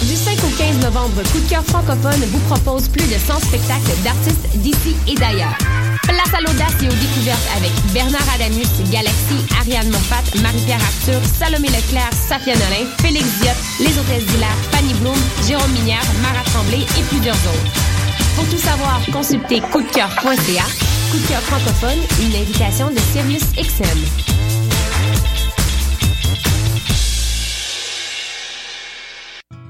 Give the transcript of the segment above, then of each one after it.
Du 5 au 15 novembre, Coup de cœur francophone vous propose plus de 100 spectacles d'artistes d'ici et d'ailleurs. Place à l'audace et aux découvertes avec Bernard Adamus, Galaxy, Ariane Moffat, Marie-Pierre Arthur, Salomé Leclerc, Safia Nolin, Félix Diop, Les Hôtesses d'Hilaire, Fanny Bloom, Jérôme Minière, Marat Tremblay et plusieurs autres. Pour tout savoir, consultez coupdecoeur.ca. Coup francophone, une invitation de Sirius XM.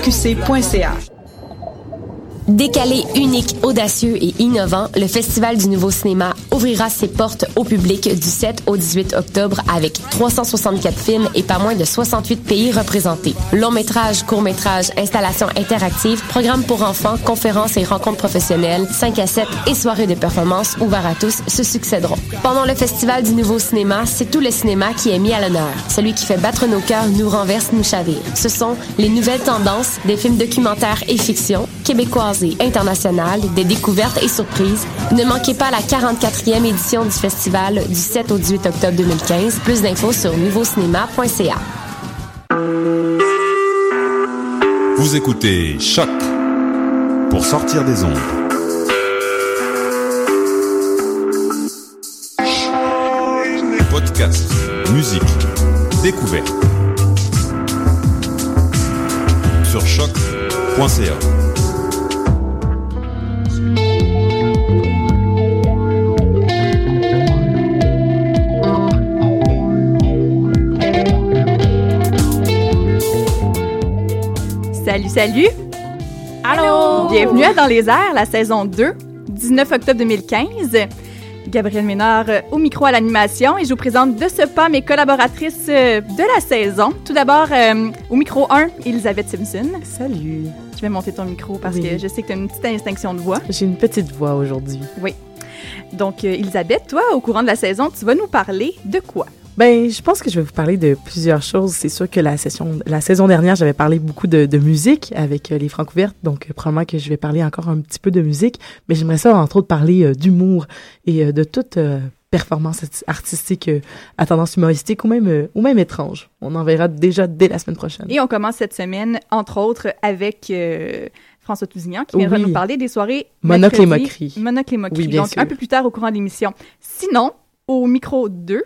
qc.ca. Décalé, unique, audacieux et innovant, le Festival du Nouveau Cinéma ouvrira ses portes au public du 7 au 18 octobre avec 364 films et pas moins de 68 pays représentés. Long métrage, court métrage, installations interactives, programmes pour enfants, conférences et rencontres professionnelles, 5 à 7 et soirées de performance ouvertes à tous se succéderont. Pendant le Festival du Nouveau Cinéma, c'est tout le cinéma qui est mis à l'honneur. Celui qui fait battre nos cœurs, nous renverse, nous chavire. Ce sont les nouvelles tendances des films documentaires et fiction, québécoises et internationales, des découvertes et surprises. Ne manquez pas la 44e édition du festival du 7 au 18 octobre 2015. Plus d'infos sur nouveaucinéma.ca. Vous écoutez Choc pour sortir des ondes. Podcast, musique, découverte. Sur choc.ca. Salut, salut! Allô! Bienvenue à Dans les airs, la saison 2, 19 octobre 2015. Gabrielle Ménard euh, au micro à l'animation et je vous présente de ce pas mes collaboratrices euh, de la saison. Tout d'abord, euh, au micro 1, Elisabeth Simpson. Salut. Je vais monter ton micro parce Oui. que je sais que tu as une petite instinction de voix. J'ai une petite voix aujourd'hui. Oui. Donc, euh, Elisabeth, toi, au courant de la saison, tu vas nous parler de quoi? Ben, je pense que je vais vous parler de plusieurs choses. C'est sûr que la session, la saison dernière, j'avais parlé beaucoup de, de musique avec euh, les Francouvertes, donc euh, probablement que je vais parler encore un petit peu de musique, mais j'aimerais ça entre autres parler euh, d'humour et euh, de toute performance arti- artistique à tendance humoristique ou même ou même étrange. On en verra déjà dès la semaine prochaine. Et on commence cette semaine, entre autres, avec François Tousignan qui viendra Oui. nous parler des soirées Monocle et moquerie. Monocle et moquerie. Oui, bien Donc, sûr. un peu plus tard au courant de l'émission. Sinon, au micro 2,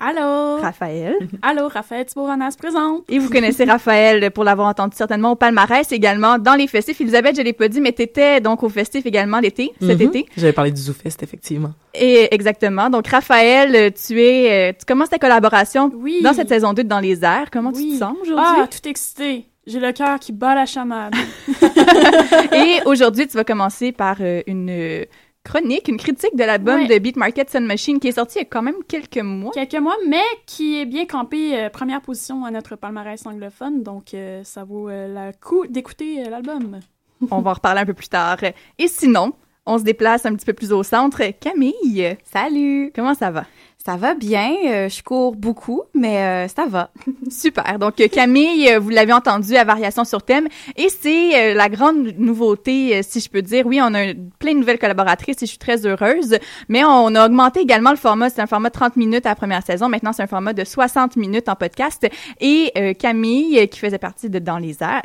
Allô? Raphaël. Allô, Raphaël Thibault-Vanas présente. Et vous connaissez Raphaël pour l'avoir entendu certainement au palmarès également dans les festifs. Elisabeth, je l'ai pas dit, mais t'étais donc au festif également l'été, cet Mhm. été. J'avais parlé du ZooFest, effectivement. Et exactement. Donc, Raphaël, euh, tu es, euh, tu commences ta collaboration Oui. dans cette saison 2 de Dans les airs. Comment tu te sens aujourd'hui? Ah, tout excité. J'ai le cœur qui bat la chamade. Et aujourd'hui, tu vas commencer par euh, une euh, chronique, une critique de l'album Ouais. de Beat Market Sun Machine qui est sorti il y a quand même quelques mois. Quelques mois, mais qui est bien campé euh, première position à notre palmarès anglophone. Donc, euh, ça vaut euh, le coup d'écouter l'album. On va en reparler un peu plus tard. Et sinon, on se déplace un petit peu plus au centre. Camille, Salut! comment ça va? Ça va bien, euh, je cours beaucoup, mais euh, ça va. Super. Donc, euh, Camille, euh, vous l'avez entendu à Variation sur thème. Et c'est euh, la grande nouveauté, euh, si je peux dire. Oui, on a plein de nouvelles collaboratrices et je suis très heureuse. Mais on a augmenté également le format. C'est un format de 30 minutes à la première saison. Maintenant, c'est un format de 60 minutes en podcast. Et Camille, qui faisait partie de Dans les airs,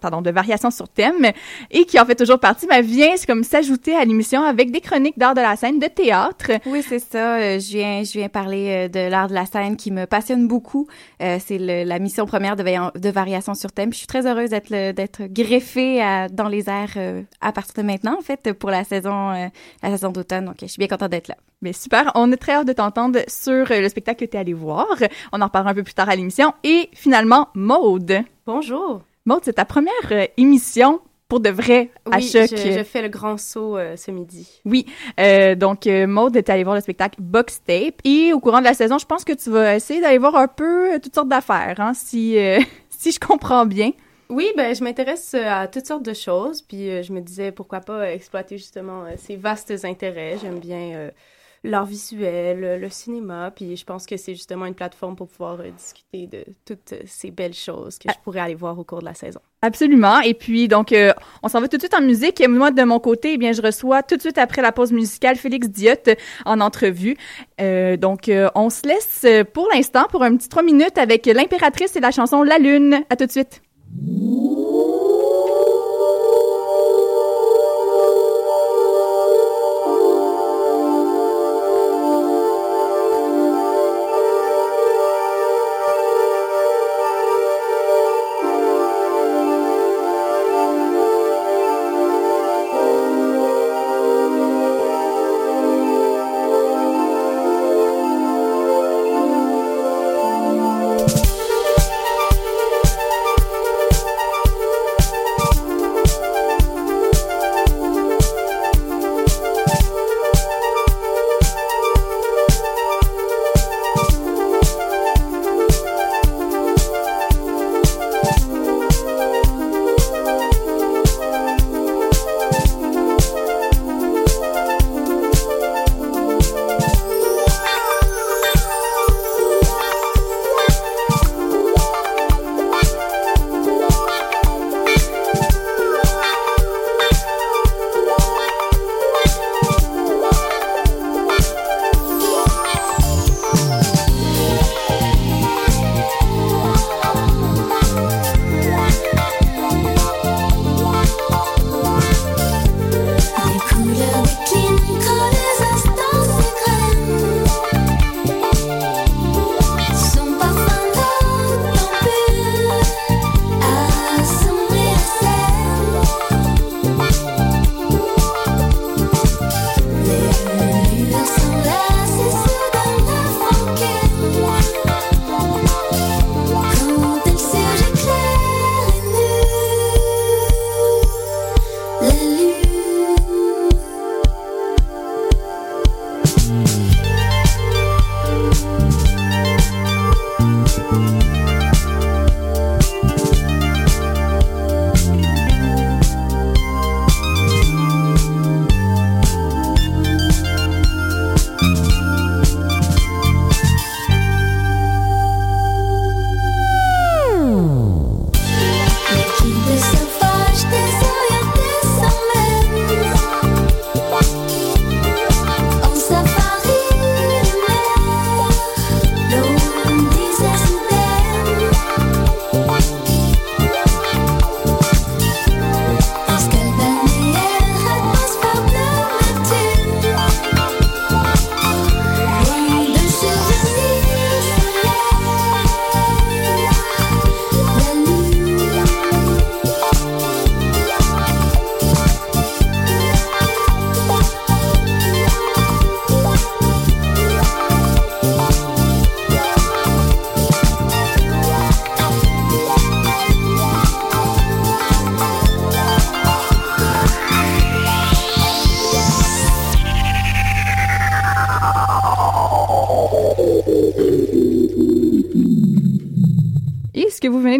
pardon, de Variation sur thème, et qui en fait toujours partie, ben, vient comme s'ajouter à l'émission avec des chroniques d'art de la scène, de théâtre. Oui, c'est ça. je viens, je viens parler euh, de l'art de la scène qui me passionne beaucoup. Euh, c'est la mission première de, Variation sur thème. Je suis très heureuse d'être greffée à- dans les airs euh, à partir de maintenant, en fait, pour la saison, euh, la saison d'automne. Donc, je suis bien contente d'être là. Mais super, on est très hâte de t'entendre sur le spectacle que tu es allé voir. On en reparlera un peu plus tard à l'émission. Et finalement, Maude. Bonjour. Maude, c'est ta première euh, émission pour de vrai à Oui, choc. je, je fais le grand saut euh, ce midi. Oui, euh, donc euh, Maud est allée voir le spectacle Box Tape et au courant de la saison, je pense que tu vas essayer d'aller voir un peu euh, toutes sortes d'affaires, hein, si euh, si je comprends bien. Oui, ben je m'intéresse euh, à toutes sortes de choses, puis euh, je me disais pourquoi pas exploiter justement ces vastes intérêts. J'aime bien euh, l'art visuel, euh, le cinéma, puis je pense que c'est justement une plateforme pour pouvoir euh, discuter de toutes euh, ces belles choses que je pourrais aller voir au cours de la saison. Absolument. Et puis, donc, euh, on s'en va tout de suite en musique. Et moi, de mon côté, eh bien, je reçois tout de suite après la pause musicale Félix Diotte en entrevue. Euh, donc, on se laisse pour l'instant pour un petit trois minutes avec l'impératrice et la chanson La Lune. À tout de suite.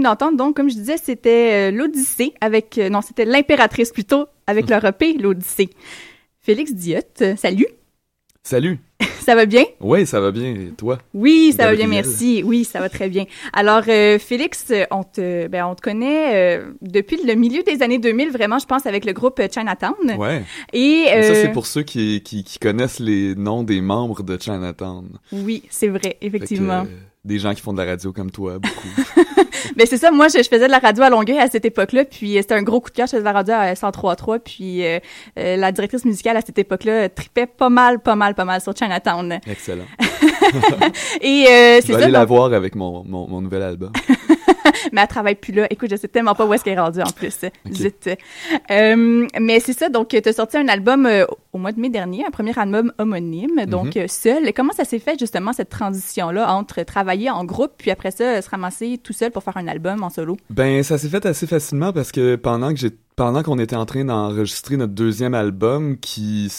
D'entendre, donc, comme je disais, c'était euh, l'Odyssée avec, euh, non, c'était l'impératrice plutôt, avec leur EP, l'Odyssée. Félix Diotte, euh, salut. Salut. Ça va bien? Ouais, ça va bien. Et toi? Oui, ça va bien, merci. Oui, ça va très bien. Alors, euh, Félix, on te, ben, on te connaît euh, depuis le milieu des années 2000, vraiment, je pense, avec le groupe Chinatown. Ouais. Et Ça, c'est pour ceux qui, qui, qui connaissent les noms des membres de Chinatown. oui, c'est vrai, Fait que, effectivement. Des gens qui font de la radio comme toi, beaucoup. Ben c'est ça, moi je, je faisais de la radio à Longueuil à cette époque-là, puis euh, c'était un gros coup de cœur, je faisais de la radio à 103.3, puis euh, euh, la directrice musicale à cette époque-là euh, tripait pas mal, pas mal, pas mal sur Chinatown. Excellent. Et euh, c'est ça. aller la donc- voir avec mon, mon, mon nouvel album. mais elle travaille plus là. Écoute, je sais tellement pas où est-ce qu'elle est rendue en plus. Zut. Euh, mais c'est ça, donc tu as sorti un album euh, au mois de mai dernier, un premier album homonyme, donc Mhm. seul. Comment ça s'est fait justement cette transition-là entre travailler en groupe puis après ça se ramasser tout seul pour faire un album en solo? Ben, ça s'est fait assez facilement parce que pendant que j'ai, pendant qu'on était en train d'enregistrer notre deuxième album, qui,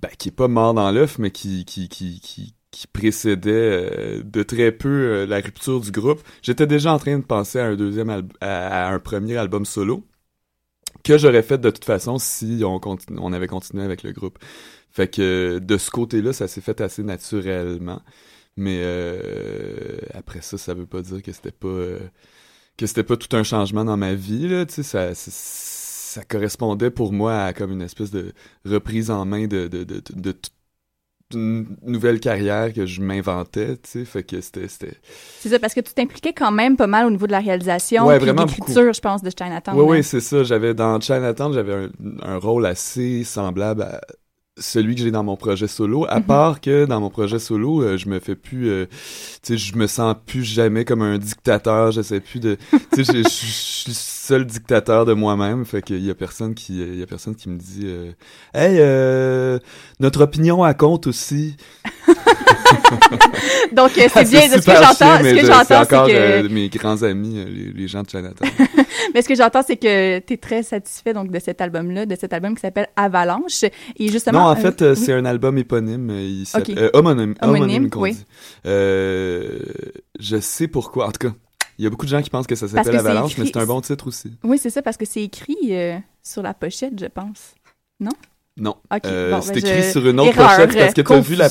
ben, qui est pas mort dans l'œuf, mais qui, qui, qui, qui, qui précédait euh, de très peu euh, la rupture du groupe, j'étais déjà en train de penser à un deuxième à, un premier album solo que j'aurais fait de toute façon si on on avait continué avec le groupe. Fait que de ce côté-là, ça s'est fait assez naturellement. Mais euh, après ça, ça veut pas dire que c'était pas euh, que c'était pas tout un changement dans ma vie là. Tu sais, ça, ça correspondait pour moi à comme une espèce de reprise en main de de de, de, de une nouvelle carrière que je m'inventais. Tu sais, fait que c'était c'était C'est ça, parce que tu t'impliquais quand même pas mal au niveau de la réalisation Ouais, puis d'écriture, je pense, de Chinatown. Oui, oui, c'est ça. J'avais dans Chinatown, j'avais un, un rôle assez semblable à celui que j'ai dans mon projet solo, à Mhm. part que dans mon projet solo, euh, je me fais plus, euh, tu sais, je me sens plus jamais comme un dictateur, je sais plus de, tu sais, je suis seul dictateur de moi-même, fait qu'il y a personne qui, il y a personne qui me dit, euh, hey, euh, notre opinion elle compte aussi. Donc, euh, c'est bien. de ce que j'entends, ce que je- j'entends, c'est encore que- euh, mes grands amis, les, les gens de Chinatown. Mais ce que j'entends, c'est que tu es très satisfait donc de cet album-là, de cet album qui s'appelle Avalanche. Et justement. Non, en fait, oui. c'est un album éponyme. Il homonyme, Homonyme, homonyme qu'on oui. dit. Je sais pourquoi. En tout cas, il y a beaucoup de gens qui pensent que ça s'appelle Avalanche, mais c'est un bon titre aussi. Oui, c'est ça, parce que c'est écrit euh, sur la pochette, je pense. Non? Non. Euh, bon, c'est ben, écrit je- sur une autre Erreur. pochette parce que t'as vu la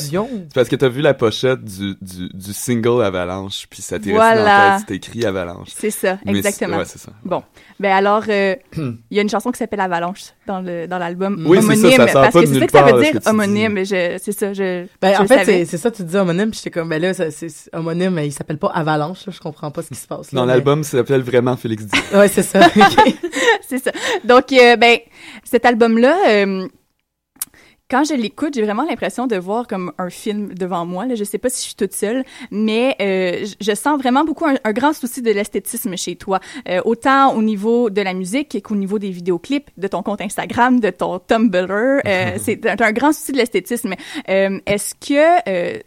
parce que t'as vu la pochette du, du, du single Avalanche puis ça t'est resté dans la tête, c'est écrit Avalanche. C'est ça, Mais exactement. Ouais, c'est ça. Bon. Ben alors, euh, il y a une chanson qui s'appelle Avalanche dans le dans l'album Oui, c'est ça, homonyme. ça sort parce pas que c'est ça que ça veut dire homonyme. Je, c'est ça, je. Ben, je en fait, c'est c'est ça, tu dis homonyme, puis j'étais comme, ben là, ça, c'est homonyme, mais il s'appelle pas Avalanche, là, je comprends pas ce qui se passe. là, Dans mais- l'album, ça s'appelle vraiment Félix Dion. Ouais, c'est ça. c'est ça. Donc, euh, ben, cet album-là, euh, quand je l'écoute, j'ai vraiment l'impression de voir comme un film devant moi. Là. Je sais pas si je suis toute seule, mais euh, je- sens vraiment beaucoup un, un grand souci de l'esthétisme chez toi. Euh, autant au niveau de la musique qu'au niveau des vidéoclips, de ton compte Instagram, de ton Tumblr. Euh, c'est un, un grand souci de l'esthétisme. Est-ce que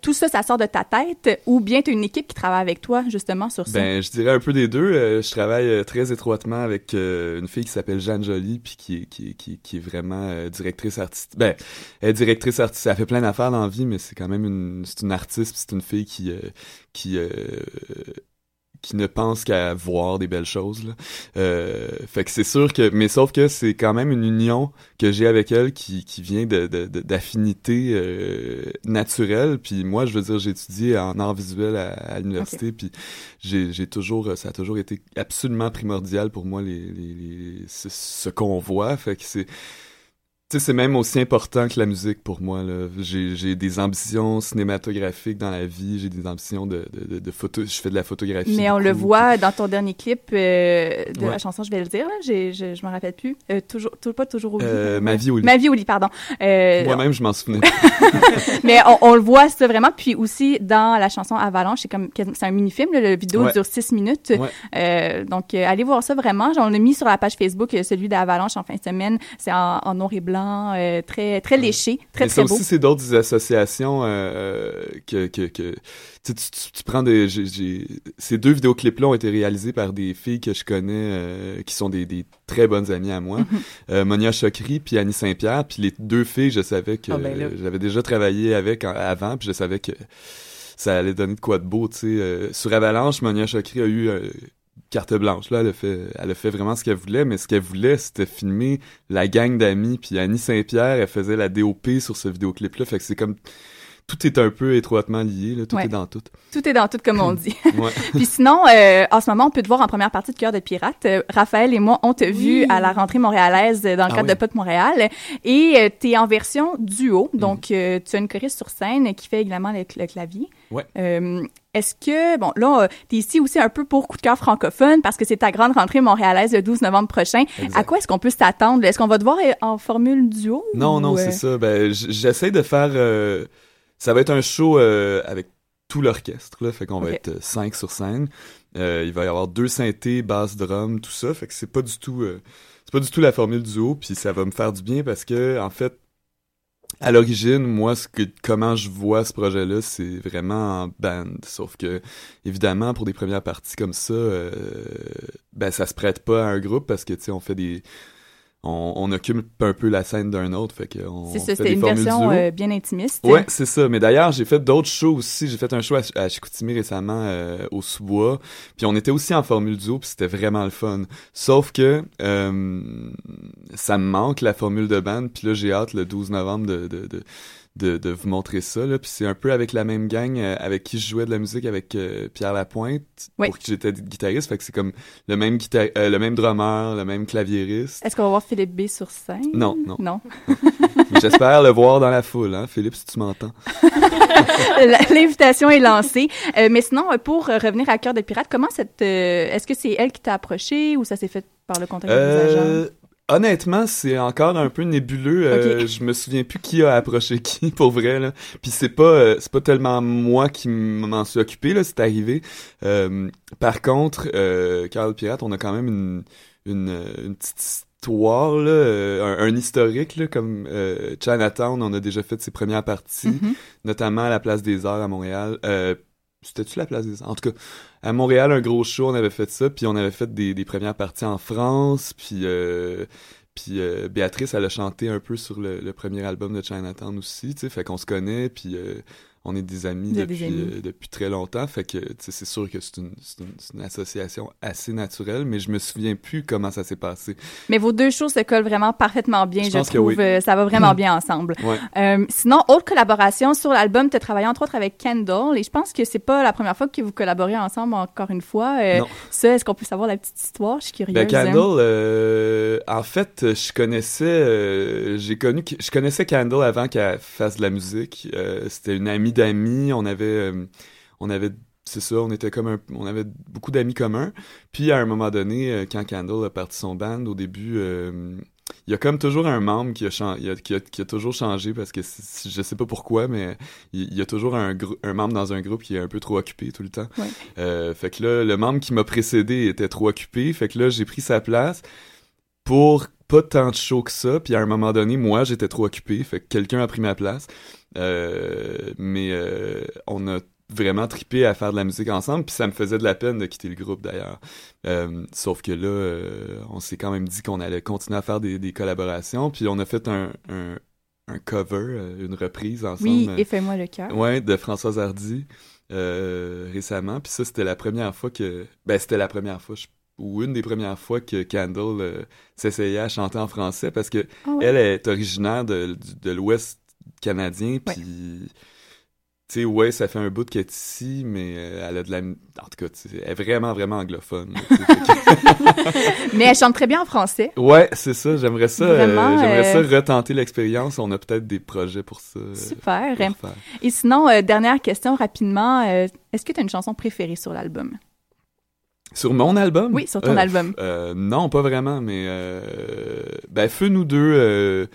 tout ça, ça sort de ta tête ou bien tu as une équipe qui travaille avec toi justement sur ça? Ben, je dirais un peu des deux. Euh, je travaille euh, très étroitement avec euh, une fille qui s'appelle Jeanne Joly, puis qui, qui, qui, qui est vraiment euh, directrice artistique. Ben, elle est directrice artistique. Elle fait plein d'affaires dans la vie, mais c'est quand même une, c'est une artiste, c'est une fille qui, euh, qui, qui ne pense qu'à voir des belles choses. Là. Euh, fait que c'est sûr que, mais sauf que c'est quand même une union que j'ai avec elle qui, qui vient de, de, euh, naturelle. Puis moi, je veux dire, j'ai étudié en art visuel à, à l'université, puis j'ai, j'ai toujours, ça a toujours été absolument primordial pour moi les, les, les- ce, ce qu'on voit. Fait que c'est tu sais, c'est même aussi important que la musique pour moi. Là. J'ai, j'ai des ambitions cinématographiques dans la vie, j'ai des ambitions de, de, de, photo. Je fais de la photographie. Mais on le voit dans ton dernier clip euh, de Ouais. la chanson, je vais le dire, là, j'ai- je, je m'en rappelle plus. Euh, toujours, toujours, pas toujours au lit. Euh, Ma vie au lit. Ma vie au lit, pardon. Euh, Moi-même, je m'en souvenais. mais on, on le voit ça vraiment. Puis aussi dans la chanson Avalanche, c'est comme c'est un mini-film. Le vidéo Ouais. dure six minutes. Ouais. Euh, donc euh, allez voir ça vraiment. On l'a mis sur la page Facebook, celui d'Avalanche en fin de semaine. C'est en, en noir et blanc, euh, très très léché, très Mais très ça beau. aussi, c'est d'autres associations euh, que, que, que tu, tu, prends des... ces deux vidéoclips-là ont été réalisés par des filles que je connais, euh, qui sont des, des très bonnes amies à moi. Mhm. Euh, Monia Chokri puis Annie Saint-Pierre. Puis les deux filles, je savais que... Ah, ben euh, J'avais déjà travaillé avec en- avant, puis je savais que ça allait donner de quoi de beau, tu sais. Euh, sur Avalanche, Monia Chokri a eu... carte blanche là elle a fait elle a fait vraiment ce qu'elle voulait mais ce qu'elle voulait c'était filmer la gang d'amis puis Annie Saint-Pierre elle faisait la DOP sur ce vidéoclip là fait que c'est comme tout est un peu étroitement lié là tout Ouais. est dans tout Tout est dans tout, comme on dit. Ouais. Puis sinon, euh, en ce moment, on peut te voir en première partie de Cœur de pirate. Euh, Raphaël et moi, on t'a vu à la rentrée montréalaise euh, dans le Ah cadre oui. de Pot Montréal. Et euh, t'es en version duo. Mhm. Donc, euh, tu as une choriste sur scène qui fait également le, le clavier. Ouais. Euh, Est-ce que, bon, là, euh, t'es ici aussi un peu pour coup de cœur francophone parce que c'est ta grande rentrée montréalaise le 12 novembre prochain. Exact. À quoi est-ce qu'on peut s'attendre? Est-ce qu'on va te voir en formule duo? non ou, non c'est ça ben j'essaie de faire euh, ça va être un show euh, avec tout l'orchestre là fait qu'on va être euh, cinq sur scène Euh, il va y avoir deux synthés, basse, drum, tout ça. Fait que c'est pas du tout, euh, c'est pas du tout la formule duo. Puis ça va me faire du bien parce que en fait, à l'origine, moi, ce que, comment je vois ce projet-là, c'est vraiment en band. Sauf que, évidemment, pour des premières parties comme ça, euh, ben, ça se prête pas à un groupe parce que, tu sais, on fait des, on, on occupe un peu la scène d'un autre, fait que on C'est ça, c'était une version euh, bien intimiste. Ouais, c'est ça. Mais d'ailleurs, j'ai fait d'autres shows aussi. J'ai fait un show à, à Chicoutimi récemment euh, au sous-bois. Puis on était aussi en formule duo, puis c'était vraiment le fun. Sauf que euh, ça me manque la formule de band. Puis là, j'ai hâte le 12 novembre de, de, de, de, de vous montrer ça. Là. Puis c'est un peu avec la même gang euh, avec qui je jouais de la musique avec euh, Pierre Lapointe, Oui. pour qui j'étais guitariste. Fait que c'est comme le même guitar euh, le même drummer, le même claviériste. Est-ce qu'on va voir Philippe B sur scène? Non, non. Non. J'espère le voir dans la foule, hein, Philippe, si tu m'entends. L'invitation est lancée. Euh, mais sinon, pour revenir à Cœur de Pirate, comment cette... euh, Est-ce que c'est elle qui t'a approché ou ça s'est fait par le contact des agents? Honnêtement, c'est encore un peu nébuleux. Euh. Je me souviens plus qui a approché qui pour vrai là. Puis c'est pas euh, c'est pas tellement moi qui m'en suis occupé là. C'est arrivé. Euh, par contre, euh, Carl Pirate, on a quand même une une, euh, une petite histoire là, un, un historique là, comme euh, Chinatown. On a déjà fait ses premières parties, Mhm. notamment à la Place des Arts à Montréal. Euh, c'était-tu la place des Arts? En tout cas, à Montréal, un gros show, on avait fait ça, puis on avait fait des, des premières parties en France, puis euh, puis euh, Béatrice, elle a chanté un peu sur le, premier album de Chinatown aussi, tu sais, fait qu'on se connaît, puis euh, on est des amis des euh, depuis très longtemps, fait que, c'est sûr que c'est une, association assez naturelle, mais je me souviens plus comment ça s'est passé. Mais vos deux shows se collent vraiment parfaitement bien, Je je, pense que trouve. oui. Euh, ça va vraiment bien ensemble. Ouais. Euh, sinon, autre collaboration sur l'album, tu as travaillé entre autres avec Kendall et je pense que c'est pas la première fois que vous collaborez ensemble encore une fois. Euh, Non. Ça, est-ce qu'on peut savoir la petite histoire? Je suis curieuse. Ben, Candle, euh, en fait, je connaissais, j'ai connu, je connaissais Candle avant qu'elle fasse de la musique. C'était une amie d'amis. On avait, euh, on avait, c'est ça, on était comme un, on avait beaucoup d'amis communs. Puis à un moment donné, euh, quand Candle a parti son band, au début, euh, il y a comme toujours un membre qui a, qui a, qui a toujours changé parce que je sais pas pourquoi, mais il, y a toujours un, membre dans un groupe qui est un peu trop occupé tout le temps. Ouais. Euh, fait que là, le membre qui m'a précédé était trop occupé. Fait que là, j'ai pris sa place pour pas tant de show que ça. Puis à un moment donné, moi, j'étais trop occupé. Fait que quelqu'un a pris ma place. Euh, mais euh, on a vraiment tripé à faire de la musique ensemble. Puis ça me faisait de la peine de quitter le groupe d'ailleurs. Euh, sauf que là, on s'est quand même dit qu'on allait continuer à faire des, des collaborations. Puis on a fait un, un, un cover, une reprise ensemble. Oui, et fais-moi le cœur. Ouais, de Françoise Hardy récemment. Puis ça, c'était la première fois que... Ben, c'était la première fois, je- ou une des premières fois que Candle euh, s'essayait à chanter en français parce que Ah ouais? elle est originaire de, l'Ouest canadien, puis... Tu sais, ouais, ça fait un bout qu'elle est ici, mais euh, elle a de la... En tout cas, tu sais, elle est vraiment, vraiment anglophone. Mais elle chante très bien en français. Ouais, c'est ça. J'aimerais ça. euh, Vraiment, J'aimerais euh, ça retenter l'expérience. On a peut-être des projets pour ça. Super. pour. Et sinon, euh, dernière question rapidement. euh, Est-ce que tu as une chanson préférée sur l'album? Sur mon album? Oui, sur ton Euh, album. euh, non, pas vraiment, mais euh, ben Feu nous deux, euh,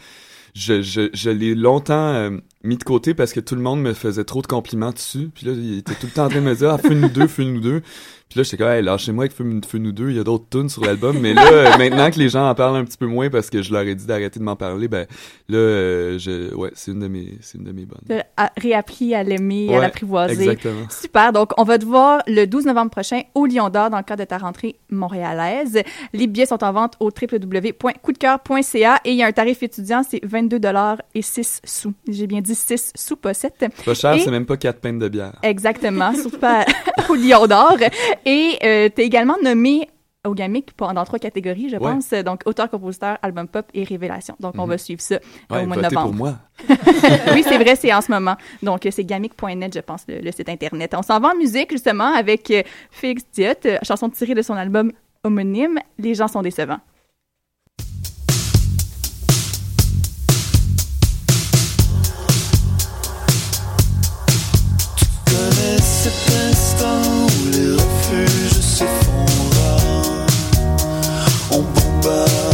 je, je, je l'ai longtemps euh, mis de côté parce que tout le monde me faisait trop de compliments dessus. Puis là, il était tout le temps en train de me dire ah, Feu nous deux, Feu nous deux. Puis là, j'étais comme hey, lâchez-moi avec Feu, Feu nous deux, il y a d'autres tunes sur l'album. Mais là, maintenant que les gens en parlent un petit peu moins parce que je leur ai dit d'arrêter de m'en parler, ben là, euh, je, ouais, c'est une de mes, c'est une de mes bonnes. As réappris à l'aimer, à l'apprivoiser. exactement. Super. Donc, on va te voir le 12 novembre prochain au Lion d'Or dans le cadre de ta rentrée montréalaise. Les billets sont en vente au www.coupdecoeur.ca et il y a un tarif étudiant, c'est 22 et 6 sous. J'ai bien dit 6 sous, pas 7. C'est pas cher, Et- c'est même pas quatre pintes de bière. Exactement, surtout pas au Lion d'Or. Et euh, tu es également nommé au GAMIC pour- dans trois catégories, je Ouais. pense. Donc, auteur, compositeur, album pop et révélation. Donc, on Mhm. va suivre ça Ouais, au mois de novembre. pour moi. oui, c'est vrai, c'est en ce moment. Donc, c'est gamic.net, je pense, le, le site Internet. On s'en va en musique, justement, avec euh, Félix Diot, euh, chanson tirée de son album homonyme, Les gens sont décevants. connais cet instant où les refuges s'effondrent On bombarde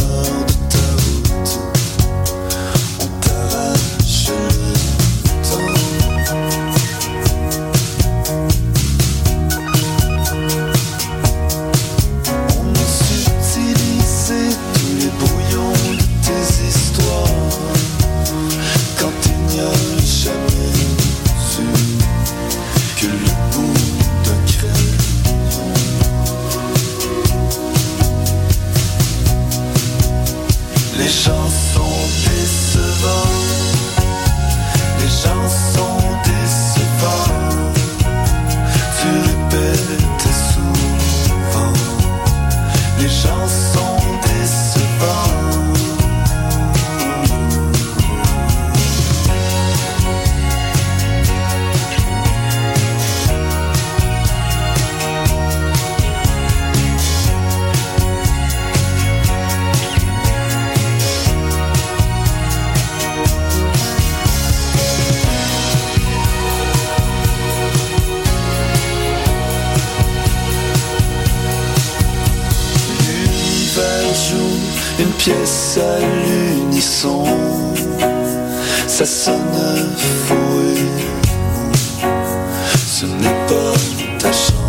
une pièce à l'unisson. Ça sonne faux et ce n'est pas ta chanson.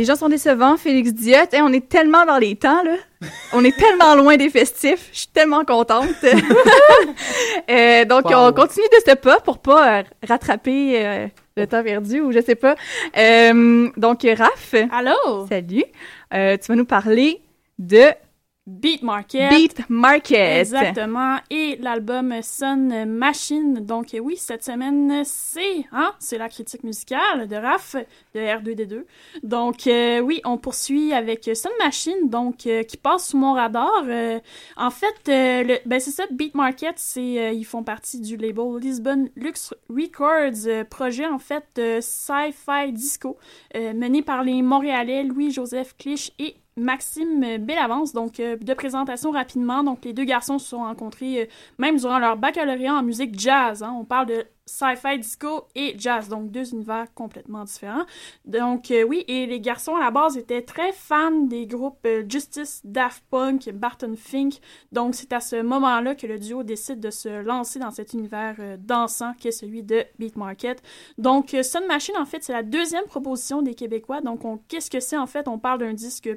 Les gens sont décevants, Félix Diot. Et on est tellement dans les temps, là. On est tellement loin des festifs. Je suis tellement contente. Euh, donc, Wow. on continue de ce pas pour pas euh, rattraper euh, le temps perdu ou je sais pas. Euh, donc, Raph. Allô? Salut. Euh, tu vas nous parler de Beat Market. Beat Market. Exactement. Et l'album Sun Machine. Donc, euh, oui, cette semaine, c'est hein, c'est la critique musicale de Raph de R2D2. Donc, euh, oui, on poursuit avec Sun Machine, donc, euh, qui passe sous mon radar. Euh, en fait, le, ben, c'est ça, Beat Market, c'est, ils font partie du label Lisbon Lux Records, projet, en fait, de sci-fi disco, mené par les Montréalais Louis-Joseph Clich et Maxime Bellavance, donc euh, de présentation rapidement. Donc les deux garçons se sont rencontrés euh, même durant leur baccalauréat en musique jazz. hein. On parle de sci-fi disco et jazz, donc deux univers complètement différents. Donc euh, oui, et les garçons à la base étaient très fans des groupes Justice, Daft Punk, Barton Fink. Donc c'est à ce moment-là que le duo décide de se lancer dans cet univers dansant qui est celui de Beat Market. Donc Sun Machine en fait c'est la deuxième proposition des Québécois. Donc on qu'est-ce que c'est en fait? On parle d'un disque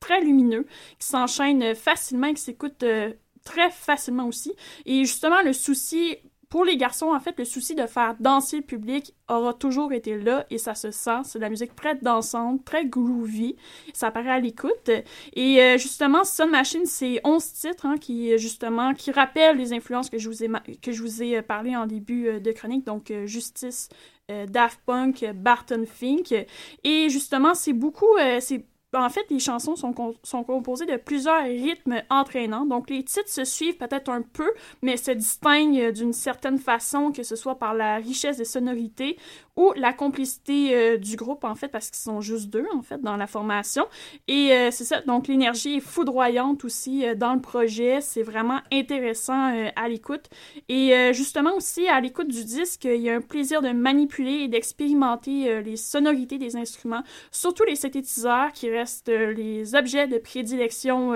très lumineux qui s'enchaîne facilement qui s'écoute euh, très facilement aussi. Et justement le souci pour les garçons, en fait, le souci de faire danser le public aura toujours été là et ça se sent. C'est de la musique très dansante, très groovy. Ça paraît à l'écoute. Et euh, justement, Sun Machine, c'est 11 titres hein, qui, justement, qui rappellent les influences que je vous ai, que je vous ai euh, parlé en début de chronique. Donc, Justice, Daft Punk, Barton Fink. Et justement, c'est beaucoup... c'est en fait, les chansons sont composées de plusieurs rythmes entraînants. Donc, les titres se suivent peut-être un peu, mais se distinguent euh, d'une certaine façon, que ce soit par la richesse des sonorités ou la complicité euh, du groupe, en fait, parce qu'ils sont juste deux, en fait, dans la formation. Et euh, c'est ça, donc l'énergie est foudroyante aussi euh, dans le projet. C'est vraiment intéressant à l'écoute. Et justement aussi, à l'écoute du disque, il y a un plaisir de manipuler et d'expérimenter les sonorités des instruments, surtout les synthétiseurs qui restent les objets de prédilection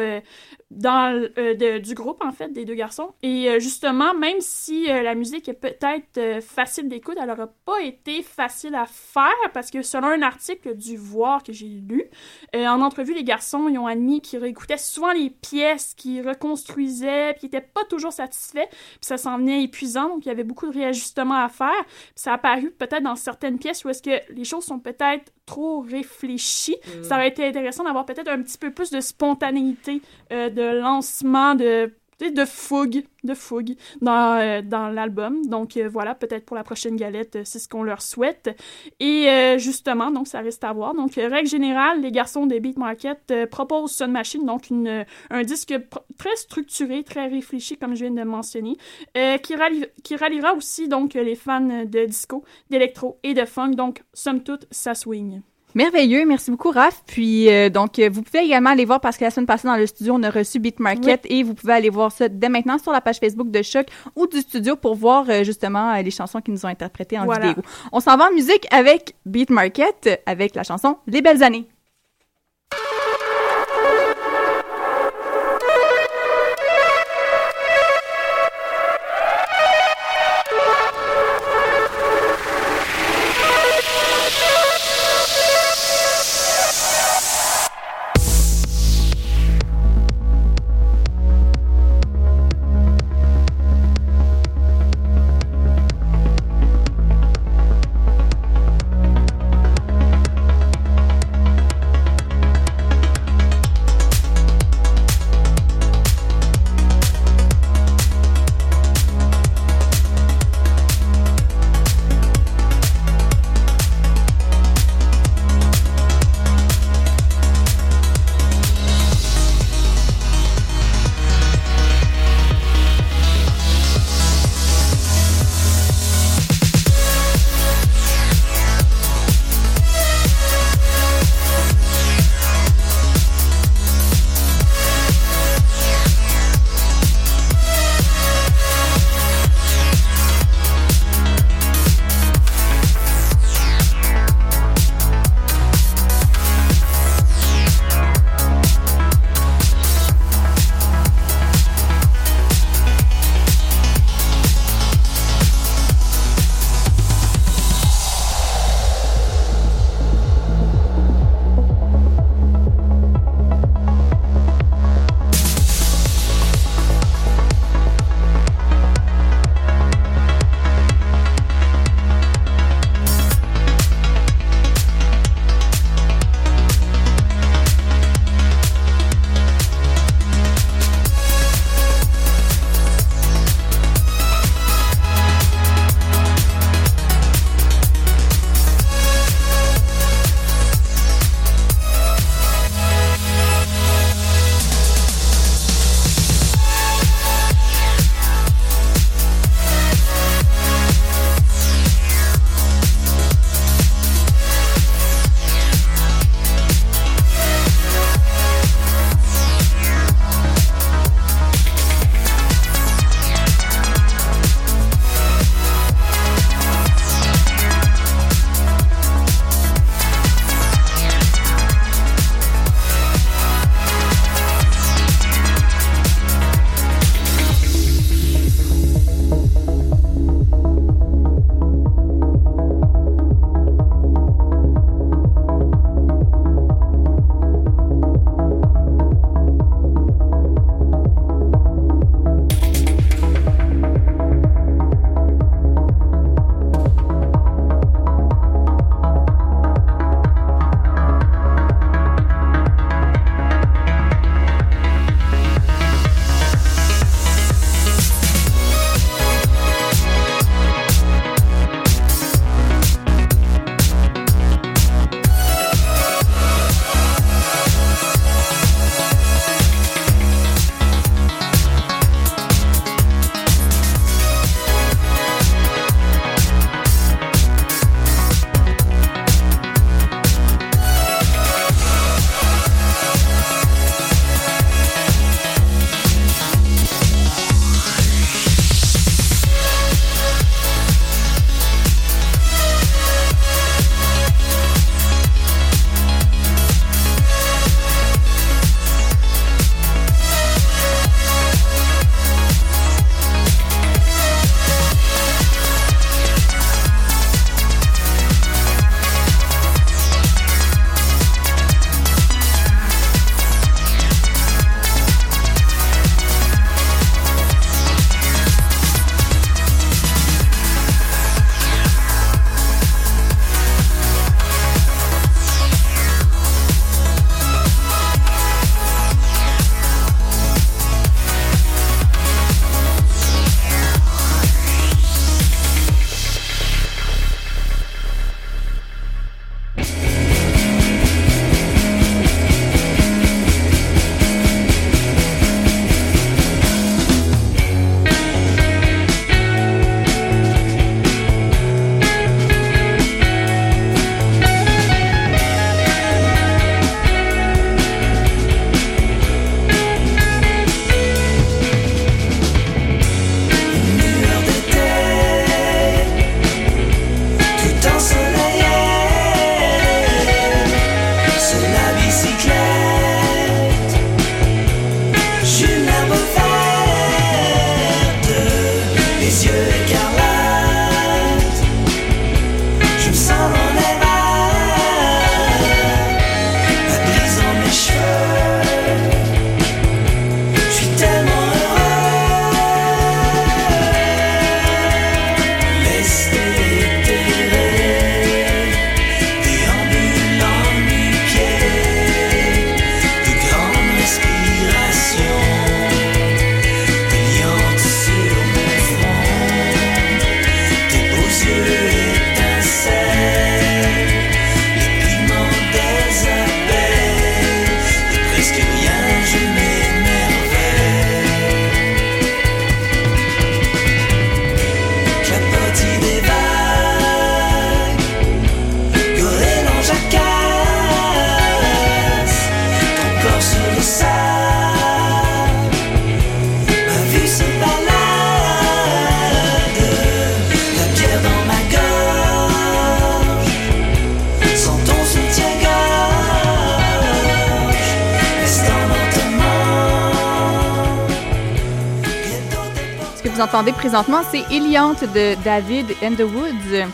dans de- du groupe, en fait, des deux garçons. Et justement, même si la musique est peut-être facile d'écoute, elle n'aura pas été facile à faire parce que selon un article du Voir que j'ai lu, euh, en entrevue, les garçons, ils ont admis qu'ils réécoutaient souvent les pièces, qu'ils reconstruisaient, puis qu'ils n'étaient pas toujours satisfaits, puis ça s'en venait épuisant, donc il y avait beaucoup de réajustements à faire. Puis ça a apparu peut-être dans certaines pièces où est-ce que les choses sont peut-être trop réfléchies. Ça aurait été intéressant d'avoir peut-être un petit peu plus de spontanéité, euh, de lancement, de de fougue, de fougue dans, euh, dans l'album. Donc euh, voilà, peut-être pour la prochaine galette, euh, c'est ce qu'on leur souhaite. Et justement, donc ça reste à voir. Donc règle générale, les garçons des Beat Market proposent Sun Machine, donc une, un disque très structuré, très réfléchi, comme je viens de mentionner, qui ralliera aussi donc les fans de disco, d'électro et de funk. Donc somme toute, ça swing. Merveilleux, merci beaucoup Raph. Puis euh, donc euh, vous pouvez également aller voir parce que la semaine passée dans le studio on a reçu Beat Market et vous pouvez aller voir ça dès maintenant sur la page Facebook de Choc ou du studio pour voir euh, justement les chansons qu'ils nous ont interprétées en Voilà. vidéo. On s'en va en musique avec Beat Market avec la chanson Les belles années. Entendez présentement, c'est Eliante de David and the Woods.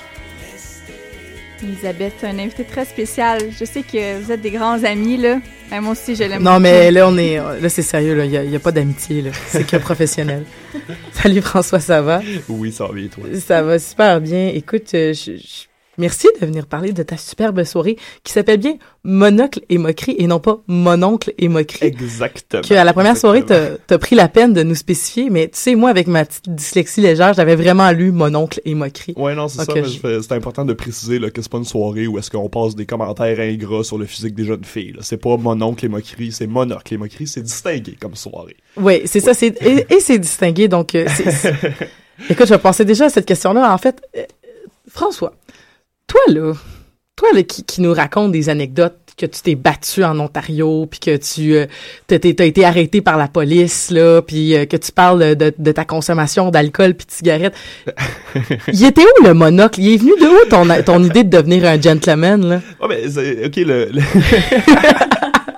Elisabeth, un invité très spécial. Je sais que vous êtes des grands amis, là. Ben, moi aussi, je l'aime Non, beaucoup. mais là, on est, là, c'est sérieux, là. Il y a, il y a pas d'amitié, là. C'est que professionnel. Salut François, ça va? Oui, ça va bien, toi? Ça va super bien. Écoute, euh, je- je- merci de venir parler de ta superbe soirée qui s'appelle bien Monocle et Moquerie et non pas Mononcle et Moquerie. Exactement. Que à la première soirée, t'as as pris la peine de nous spécifier, mais tu sais, moi, avec ma petite dyslexie légère, j'avais vraiment lu Mononcle et Moquerie. Ouais, non, c'est ça. euh, je- C'est important de préciser là, que c'est pas une soirée où est-ce qu'on passe des commentaires ingrats sur le physique des jeunes filles. C'est pas mon oncle et moquerie, c'est monocle et moquerie. C'est distingué comme soirée. Oui, c'est ça, c'est et, et c'est distingué. Donc, euh, c'est- écoute, je pensais déjà à cette question-là. En fait, euh, François, toi là, toi là, qui, qui nous raconte des anecdotes que tu t'es battu en Ontario, puis que tu euh, t'as été arrêté par la police là, puis euh, que tu parles de, de ta consommation d'alcool puis de cigarettes. Il était où le monocle? Il est venu de où ton ton idée de devenir un gentleman là? Ouais, mais ok, le. le-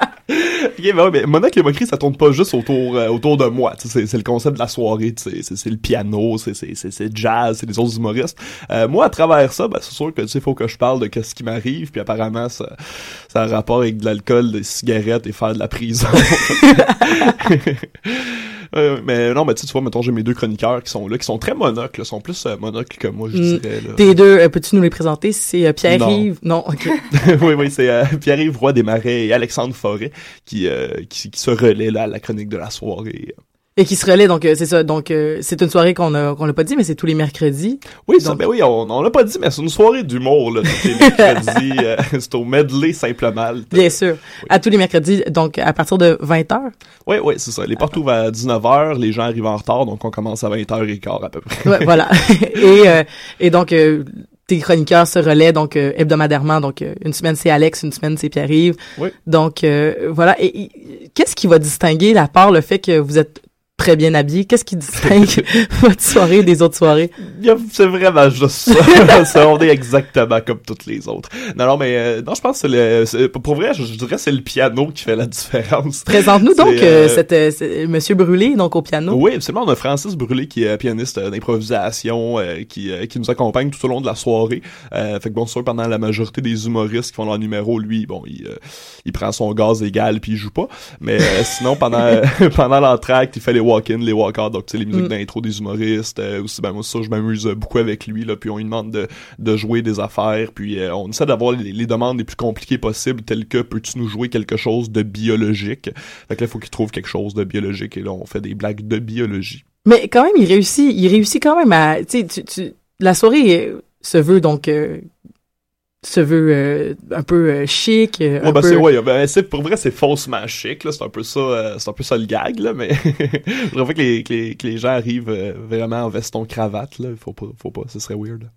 Ok, ben ouais, mais Monocle et Moquerie, ça tourne pas juste autour, euh, autour de moi. tu sais, C'est c'est le concept de la soirée, c'est c'est le piano, c'est c'est- c'est- c'est jazz, c'est les autres humoristes. Euh, moi, à travers ça, ben, c'est sûr que tu sais, faut que je parle de qu'est-ce qui m'arrive, puis apparemment, ça, ça a un rapport avec de l'alcool, des cigarettes et faire de la prison. Euh, mais non, mais tu vois, mettons, j'ai mes deux chroniqueurs qui sont là, qui sont très monocles, sont plus euh, monocles que moi, je Mm, dirais. Là. Tes deux, euh, peux-tu nous les présenter? C'est euh, Pierre-Yves? Non, ok. oui, oui, c'est Pierre-Yves Roy Desmarais et Alexandre Forêt qui, euh, qui, qui se relaient là à la chronique de la soirée. Et qui se relaie, donc euh, c'est ça. Donc euh, c'est une soirée qu'on a qu'on l'a pas dit, mais c'est tous les mercredis. Oui, ça, ben oui, on, on l'a pas dit, mais c'est une soirée d'humour, là, tous les mercredis. euh, c'est au medley simplement. Bien sûr. À tous les mercredis, donc à partir de 20h. Oui, oui, c'est ça. Les portes ouvrent à 19h, les gens arrivent en retard, donc on commence à 20h15 à peu près. Ouais, voilà. et euh, et donc euh, tes chroniqueurs se relaient donc euh, hebdomadairement. Donc euh, une semaine c'est Alex, une semaine c'est Pierre-Yves. Oui. Donc euh, voilà. Et, et qu'est-ce qui va distinguer, à part le fait que vous êtes très bien habillé, qu'est-ce qui distingue votre soirée des autres soirées? C'est vraiment juste ça. ça. On est exactement comme toutes les autres. Non, non, mais euh, non, je pense que c'est le, pour vrai, je, je dirais que c'est le piano qui fait la différence. Présente-nous donc euh, euh, cette, euh, Monsieur Brûlé donc au piano. Oui, absolument. On a Francis Brûlé qui est pianiste d'improvisation, euh, qui, euh, qui nous accompagne tout au long de la soirée. Euh, fait que bon, sûr, pendant la majorité des humoristes qui font leur numéro, lui, bon, il, euh, il prend son gaz égal puis il joue pas. Mais euh, sinon, pendant pendant l'entracte, il fait les walk-in, les walk-out, donc tu sais, les musiques Mm. d'intro des humoristes. euh, aussi, ben moi, ça, je m'amuse beaucoup avec lui, là, puis on lui demande de, de jouer des affaires, puis euh, on essaie d'avoir les, les demandes les plus compliquées possibles, telles que peux-tu nous jouer quelque chose de biologique? Fait que là, il faut qu'il trouve quelque chose de biologique, et là, on fait des blagues de biologie. Mais quand même, il réussit, il réussit quand même à, tu sais, tu, la soirée se veut donc, euh, se veut euh, un peu euh, chic, euh, Ouais, un ben, peu. c'est, ouais, ben, c'est, pour vrai, c'est faussement chic, là. C'est un peu ça, euh, c'est un peu ça le gag, là, mais je que les, que les, que les gens arrivent euh, vraiment en veston cravate, là. Faut pas, faut pas, ce serait weird.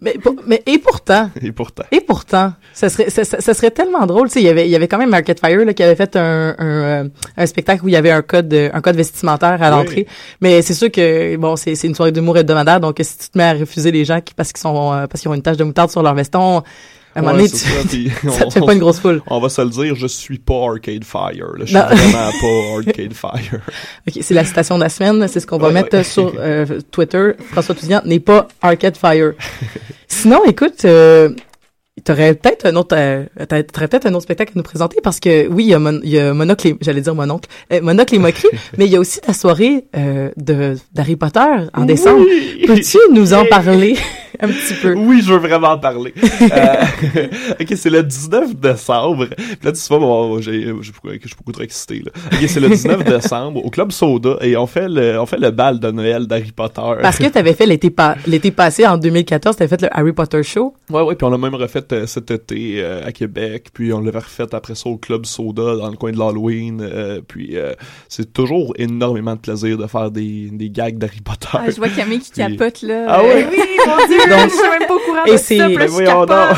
Mais, pour- mais et pourtant, Et pourtant. et pourtant, ça serait, ça, ça- serait tellement drôle, tu sais, il y avait, il y avait quand même Market Fire là, qui avait fait un, un, euh, un spectacle où il y avait un code, euh, un code vestimentaire à Oui. l'entrée. Mais c'est sûr que bon, c'est, c'est une soirée d'humour hebdomadaire, donc si tu te mets à refuser les gens qui parce qu'ils sont, euh, parce qu'ils ont une tache de moutarde sur leur veston, à un moment donné, tu- ça, puis ça on- te fait pas une grosse foule. On va se le dire, je suis pas Arcade Fire, là. Je suis vraiment pas Arcade Fire. Ok, c'est la citation de la semaine, c'est ce qu'on va Ouais, mettre ouais. sur euh, Twitter. François Touzian n'est pas Arcade Fire. Sinon, écoute, euh, t'aurais peut-être un autre, euh, t'aurais peut-être un autre spectacle à nous présenter parce que oui, il y a, Mon- il y a Monocle, j'allais dire Mononcle, euh, Monocle et Moquerie, mais il y a aussi la soirée euh, de d'Harry Potter en décembre. Oui. Peux-tu nous en parler? un petit peu? Oui, je veux vraiment en parler. Euh, ok, c'est le 19 décembre. Puis là, tu vois, bon, j'ai, je suis beaucoup trop excité, là. Ok, c'est le 19 décembre au Club Soda et on fait le, on fait le bal de Noël d'Harry Potter. Parce que t'avais fait l'été pa- l'été passé en 2014, t'avais fait le Harry Potter show. Ouais, ouais, puis on l'a même refait euh, cet été euh, à Québec, puis on l'avait refait après ça au Club Soda dans le coin de l'Halloween, euh, puis euh, c'est toujours énormément de plaisir de faire des, des gags d'Harry Potter. Ah, je vois Camille qui Puis- capote, là. Ah ouais? Oui, mon Dieu, Donc- je suis même pas au courant Et de c'est- Ben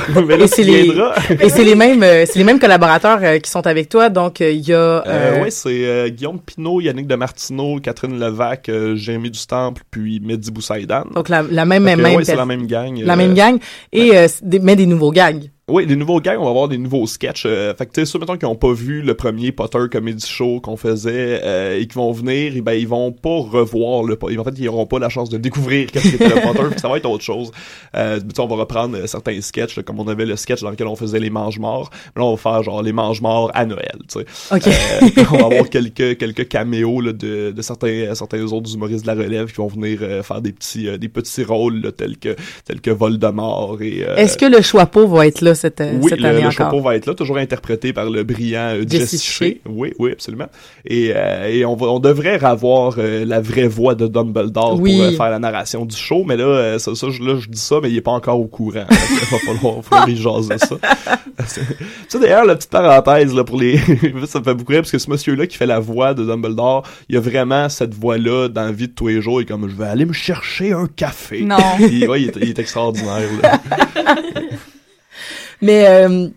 les- viendras. Et c'est les mêmes, euh, c'est les mêmes collaborateurs euh, qui sont avec toi. Donc euh, il y a. Ouais, c'est euh, Guillaume Pinault, Yannick de Martineau, Catherine Levac, euh, Jérémy du Temple, puis Mehdi Boussaïdan. Donc la, la même, même, c'est la même gang. la même gang et euh, mais des nouveaux gags. Oui, les nouveaux gags, on va avoir des nouveaux sketchs. Euh, fait que, tu sais, ceux, mettons, qui n'ont pas vu le premier Potter Comedy Show qu'on faisait euh, et qui vont venir, eh ben, ils vont pas revoir le En fait, ils n'auront pas la chance de découvrir qu'est-ce qu'était le Potter, ça va être autre chose. Euh, on va reprendre euh, certains sketchs, là, comme on avait le sketch dans lequel on faisait les mange-morts. Là, on va faire, genre, les mange-morts à Noël, tu sais. OK. Euh, on va avoir quelques, quelques caméos, là, de, de certains, certains autres humoristes de la relève qui vont venir euh, faire des petits, euh, des petits rôles, là, tels que, tels que Voldemort et... euh, Est-ce que le Choixpeau va être là cette, oui, cette le, année le encore? chapeau va être là, toujours interprété par le brillant euh, Jesse Shea. Oui, oui, absolument. Et, euh, et on, va, on devrait avoir euh, la vraie voix de Dumbledore Oui. pour euh, faire la narration du show, mais là, euh, ça, ça, je- là, je dis ça, mais il est pas encore au courant. Il va falloir, falloir y jaser ça. ça, d'ailleurs, la petite parenthèse, là, pour les... ça me fait beaucoup rire, parce que ce monsieur-là qui fait la voix de Dumbledore, il a vraiment cette voix-là dans la vie de tous les jours, et comme, je vais aller me chercher un café. Non. Puis, ouais, il est, il est extraordinaire, là. Mais euh,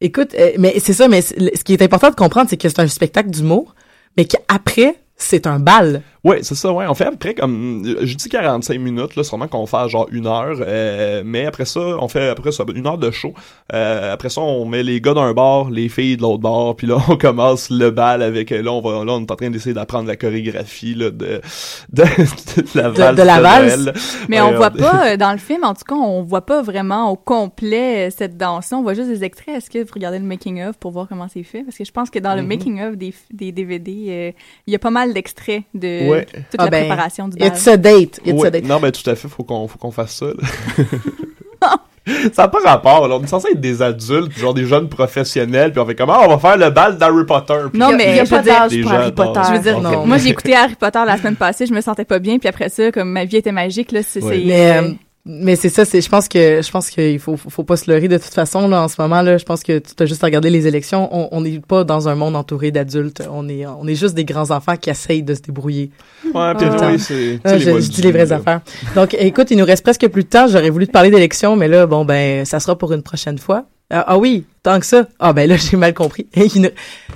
écoute, euh, mais c'est ça, mais ce qui est important de comprendre, c'est que c'est un spectacle d'humour, mais qu'après, c'est un bal. Ouais, c'est ça, ouais. On fait après comme, je dis 45 minutes, là, sûrement qu'on fait genre une heure, euh, mais après ça, on fait après ça une heure de show. Euh, après ça, on met les gars d'un bar, les filles de l'autre bar, puis là, on commence le bal avec, là, on va, là, on est en train d'essayer d'apprendre la chorégraphie, là, de, de, de la valse. de la valse. Mais Ouais, on voit pas, euh, dans le film, en tout cas, on voit pas vraiment au complet euh, cette danse-là. On voit juste des extraits. Est-ce que vous regardez le making-of pour voir comment c'est fait? Parce que je pense que dans le Mhm. making-of des, des DVD, euh, il y a pas mal d'extraits de Ouais. Toute Ah la ben, préparation du bal. It's a date. It's Ouais. a date. Non, mais tout à fait, faut qu'on, faut qu'on fasse ça, là. Ça n'a pas rapport, là. On est censé être des adultes, genre des jeunes professionnels, puis on fait comment? On va faire le bal d'Harry Potter. Puis Non, il y a- mais il y a pas d'âge pour Harry Potter. Je veux dire, Non. moi j'ai écouté Harry Potter la semaine passée, je me sentais pas bien, puis après ça, comme ma vie était magique, là, c'est... Ouais. Mais c'est ça, c'est je pense que je pense qu'il faut faut pas se leurrer de toute façon là en ce moment là, je pense que tu as juste à regarder les élections, on on n'est pas dans un monde entouré d'adultes, on est on est juste des grands enfants qui essayent de se débrouiller. Ouais, puis Ah. oui, c'est. Ah, je, je dis les vraies là. affaires. Donc, écoute, il nous reste presque plus de temps. J'aurais voulu te parler d'élections, mais là, bon, ben, ça sera pour une prochaine fois. Ah, ah oui, tant que ça. Ah ben là, j'ai mal compris.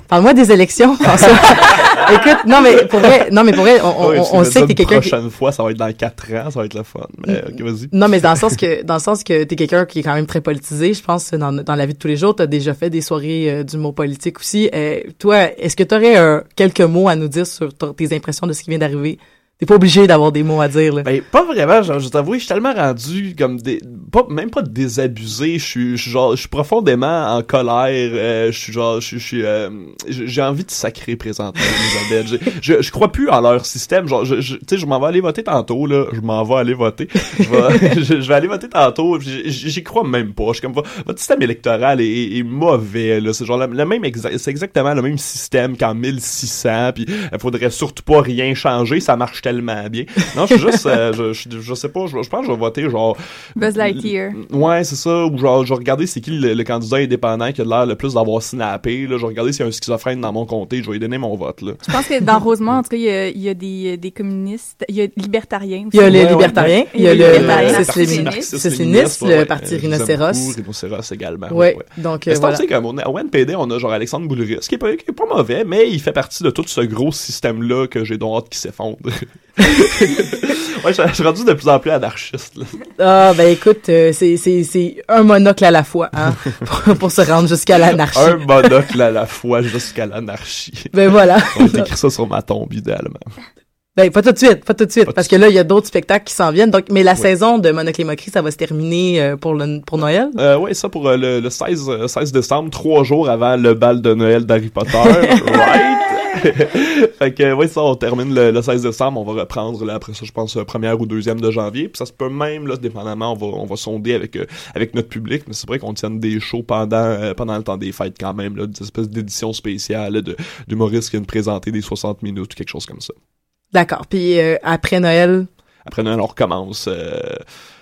Parle-moi des élections, François. écoute, non mais pour vrai, non mais pour vrai, on, Ouais, sait que t'es quelqu'un qui... prochaine fois, ça va être dans 4 ans, ça va être le fun. Mais, vas-y. Non, mais dans le sens que dans le sens que t'es quelqu'un qui est quand même très politisé, je pense dans, dans la vie de tous les jours, t'as déjà fait des soirées euh, d'humour politique aussi. Euh, toi, est-ce que t'aurais euh, quelques mots à nous dire sur tes impressions de ce qui vient d'arriver? T'es pas obligé d'avoir des mots à dire là. Ben, pas vraiment, genre, je t'avoue, je suis tellement rendu comme des, pas, même pas désabusé, je suis, genre, je suis profondément en colère, euh, je suis genre, je suis, euh, j'ai envie de sacrer présentement, Elisabeth. Je, je crois plus en leur système, genre, je, je- tu sais, je m'en vais aller voter tantôt, là, je m'en vais aller voter, je vais, je, vais aller voter tantôt, j'y crois même pas, je suis comme, votre système électoral est, est mauvais, là, c'est genre le, même, c'est exactement le même système qu'en 1600, puis il faudrait surtout pas rien changer, ça marche tellement bien. Non, je suis juste, euh, je, je, je sais pas, je, je pense que je vais voter genre. Buzz Lightyear. Ouais, c'est ça. Ou genre, je vais regarder c'est qui le, le candidat indépendant qui a l'air le plus d'avoir snappé. Là. Je vais regarder s'il y a un schizophrène dans mon comté. Je vais lui donner mon vote. Là. Je pense que dans Rosemont, en tout cas, il y a, il y a des, des communistes, il y a libertariens aussi. Il y a les libertariens, ouais. il y a le les libertariens. le parti euh, rhinocéros. Rhinocéros également. Ouais, donc euh, voilà. tu sais, comme on a, au NPD, on a genre Alexandre Boulris, ce qui est pas, qui est pas mauvais, mais il fait partie de tout ce gros système-là que j'ai donc hâte qu'il s'effondre. ouais, je je suis rendu de plus en plus anarchiste. Là. Ah ben écoute, euh, c'est c'est c'est un monocle à la fois hein, pour, pour se rendre jusqu'à l'anarchie. Un monocle à la fois jusqu'à l'anarchie. Ben voilà. On va écrire ça sur ma tombe, idéalement. Ben pas tout de suite, pas tout de suite, Pas parce que là il y a d'autres spectacles qui s'en viennent. Donc, mais la saison de Monocle et Moquerie, ça va se terminer euh, pour le pour Noël? Euh, ouais, ça pour euh, le, le 16, euh, 16 décembre, trois jours avant le bal de Noël d'Harry Potter. right? fait que, ouais, ça, on termine le, le 16 décembre. On va reprendre, là, après ça, je pense, première ou deuxième de janvier. Puis ça se peut même, là, dépendamment, on va, on va sonder avec, euh, avec notre public. Mais c'est vrai qu'on tienne des shows pendant, euh, pendant le temps des fêtes quand même, là, des espèces d'éditions spéciales là, de, d'humoristes qui viennent présenter des 60 minutes ou quelque chose comme ça. D'accord. Puis euh, après Noël, Après Noël, on recommence. euh,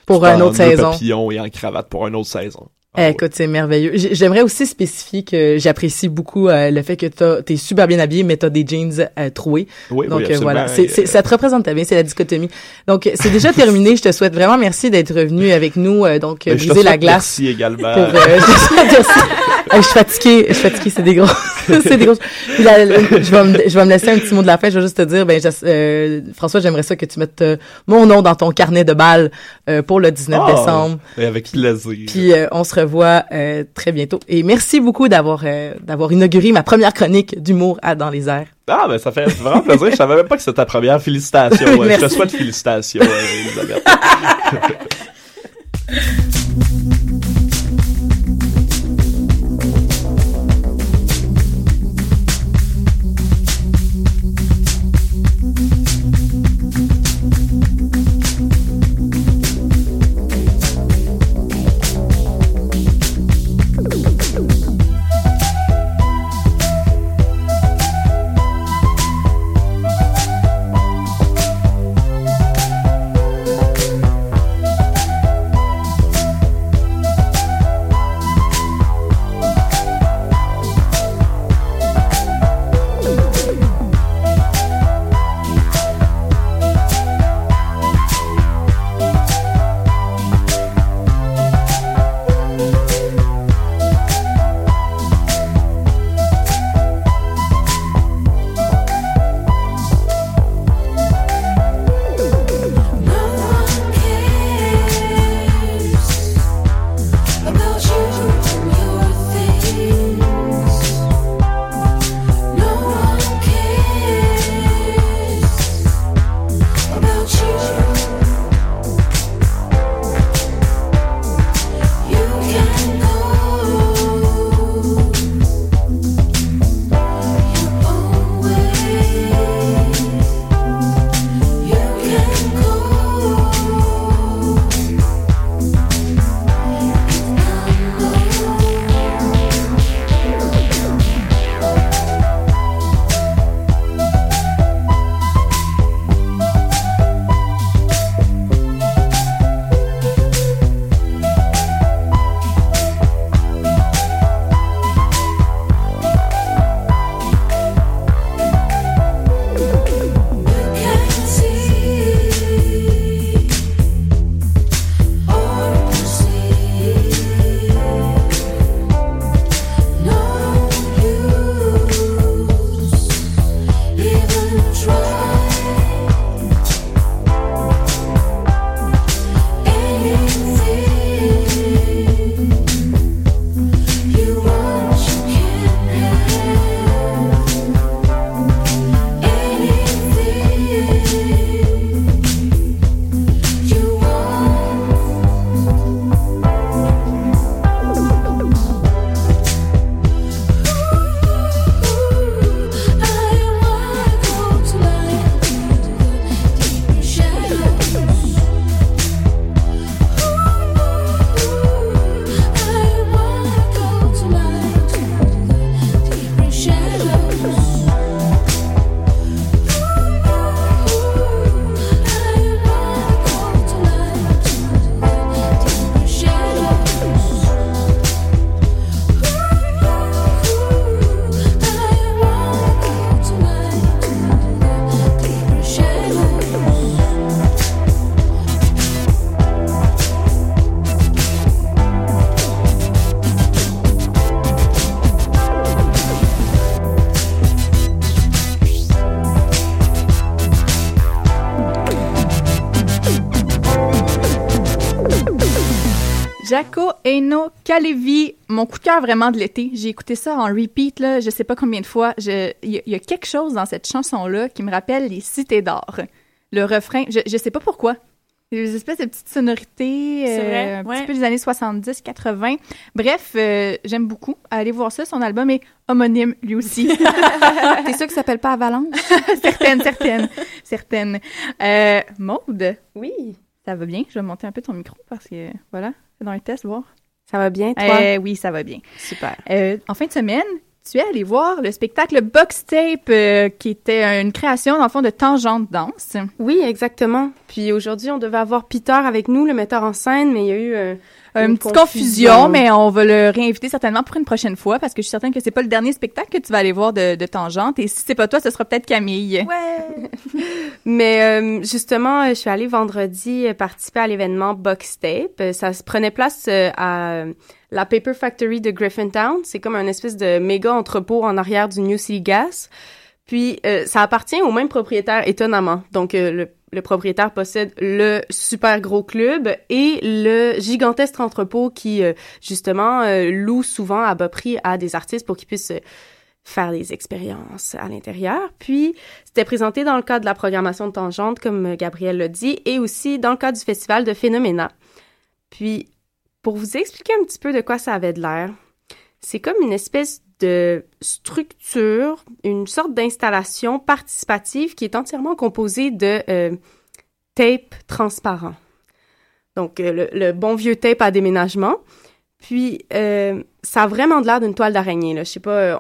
Pour une autre saison. papillon et en cravate pour une autre saison. Eh, Ah, ouais. écoute, c'est merveilleux. J'aimerais aussi spécifier que j'apprécie beaucoup euh, le fait que t'as- t'es super bien habillé, mais t'as des jeans euh, troués. Oui, Donc oui, euh, voilà, ça te représente bien, c'est la dichotomie. Donc c'est déjà terminé. Je te souhaite vraiment merci d'être venu avec nous. donc ben, briser la glace. Merci également. Pour, je te souhaite merci. Je suis fatiguée, je suis fatiguée, c'est des gros. c'est des grosses. Puis la- la- je, vais me, je vais me laisser un petit mot de la fin. Je vais juste te dire, ben, euh, François, j'aimerais ça que tu mettes euh, mon nom dans ton carnet de balles euh, pour le 19 Ah, décembre. et avec plaisir. Puis on se revoit très bientôt. Et merci beaucoup d'avoir d'avoir inauguré ma première chronique d'humour à Dans les airs. Ah, ben ça fait vraiment plaisir. Je savais même pas que c'était ta première. Félicitations. Je te souhaite félicitations, Elisabeth. vraiment de l'été. J'ai écouté ça en repeat, là, je sais pas combien de fois. Il y, a- il y a quelque chose dans cette chanson-là qui me rappelle les cités d'or. Le refrain, je, je sais pas pourquoi. Il y a des espèces de petites sonorités, C'est euh, vrai, un ouais. petit peu des années 70, 80. Bref, euh, j'aime beaucoup. Allez voir ça, son album est homonyme lui aussi. T'es sûr que ça s'appelle pas Avalanche? certaines, certaines, certaines. Euh, Maude, Oui, ça va bien? Je vais monter un peu ton micro parce que, voilà, c'est dans un test, voir. Ça va bien, toi? Euh, oui, ça va bien. Super. Euh, en fin de semaine, tu es allé voir le spectacle Box Tape, euh, qui était une création, dans le fond, de Tangente Danse. Oui, exactement. Puis aujourd'hui, on devait avoir Peter avec nous, le metteur en scène, mais il y a eu euh, une, Une petite confusion, confusion. mais on va le réinviter certainement pour une prochaine fois parce que je suis certaine que c'est pas le dernier spectacle que tu vas aller voir de, de Tangente. Et si c'est pas toi, ce sera peut-être Camille. Ouais. Mais euh, justement, euh, je suis allée vendredi euh, participer à l'événement Box Tape. Euh, Ça se prenait place euh, à la Paper Factory de Griffintown. C'est comme un espèce de méga entrepôt en arrière du New City Gas. Puis euh, ça appartient au même propriétaire étonnamment. Donc euh, le, le propriétaire possède le super gros club et le gigantesque entrepôt qui euh, justement euh, loue souvent à bas prix à des artistes pour qu'ils puissent euh, faire des expériences à l'intérieur. Puis, c'était présenté dans le cadre de la programmation de Tangente, comme Gabriel l'a dit, et aussi dans le cadre du festival de Phénoména. Puis, pour vous expliquer un petit peu de quoi ça avait de l'air, c'est comme une espèce structure, une sorte d'installation participative qui est entièrement composée de euh, tape transparent. Donc, euh, le, bon vieux tape à déménagement. Puis, euh, ça a vraiment de l'air d'une toile d'araignée. Là. Je sais pas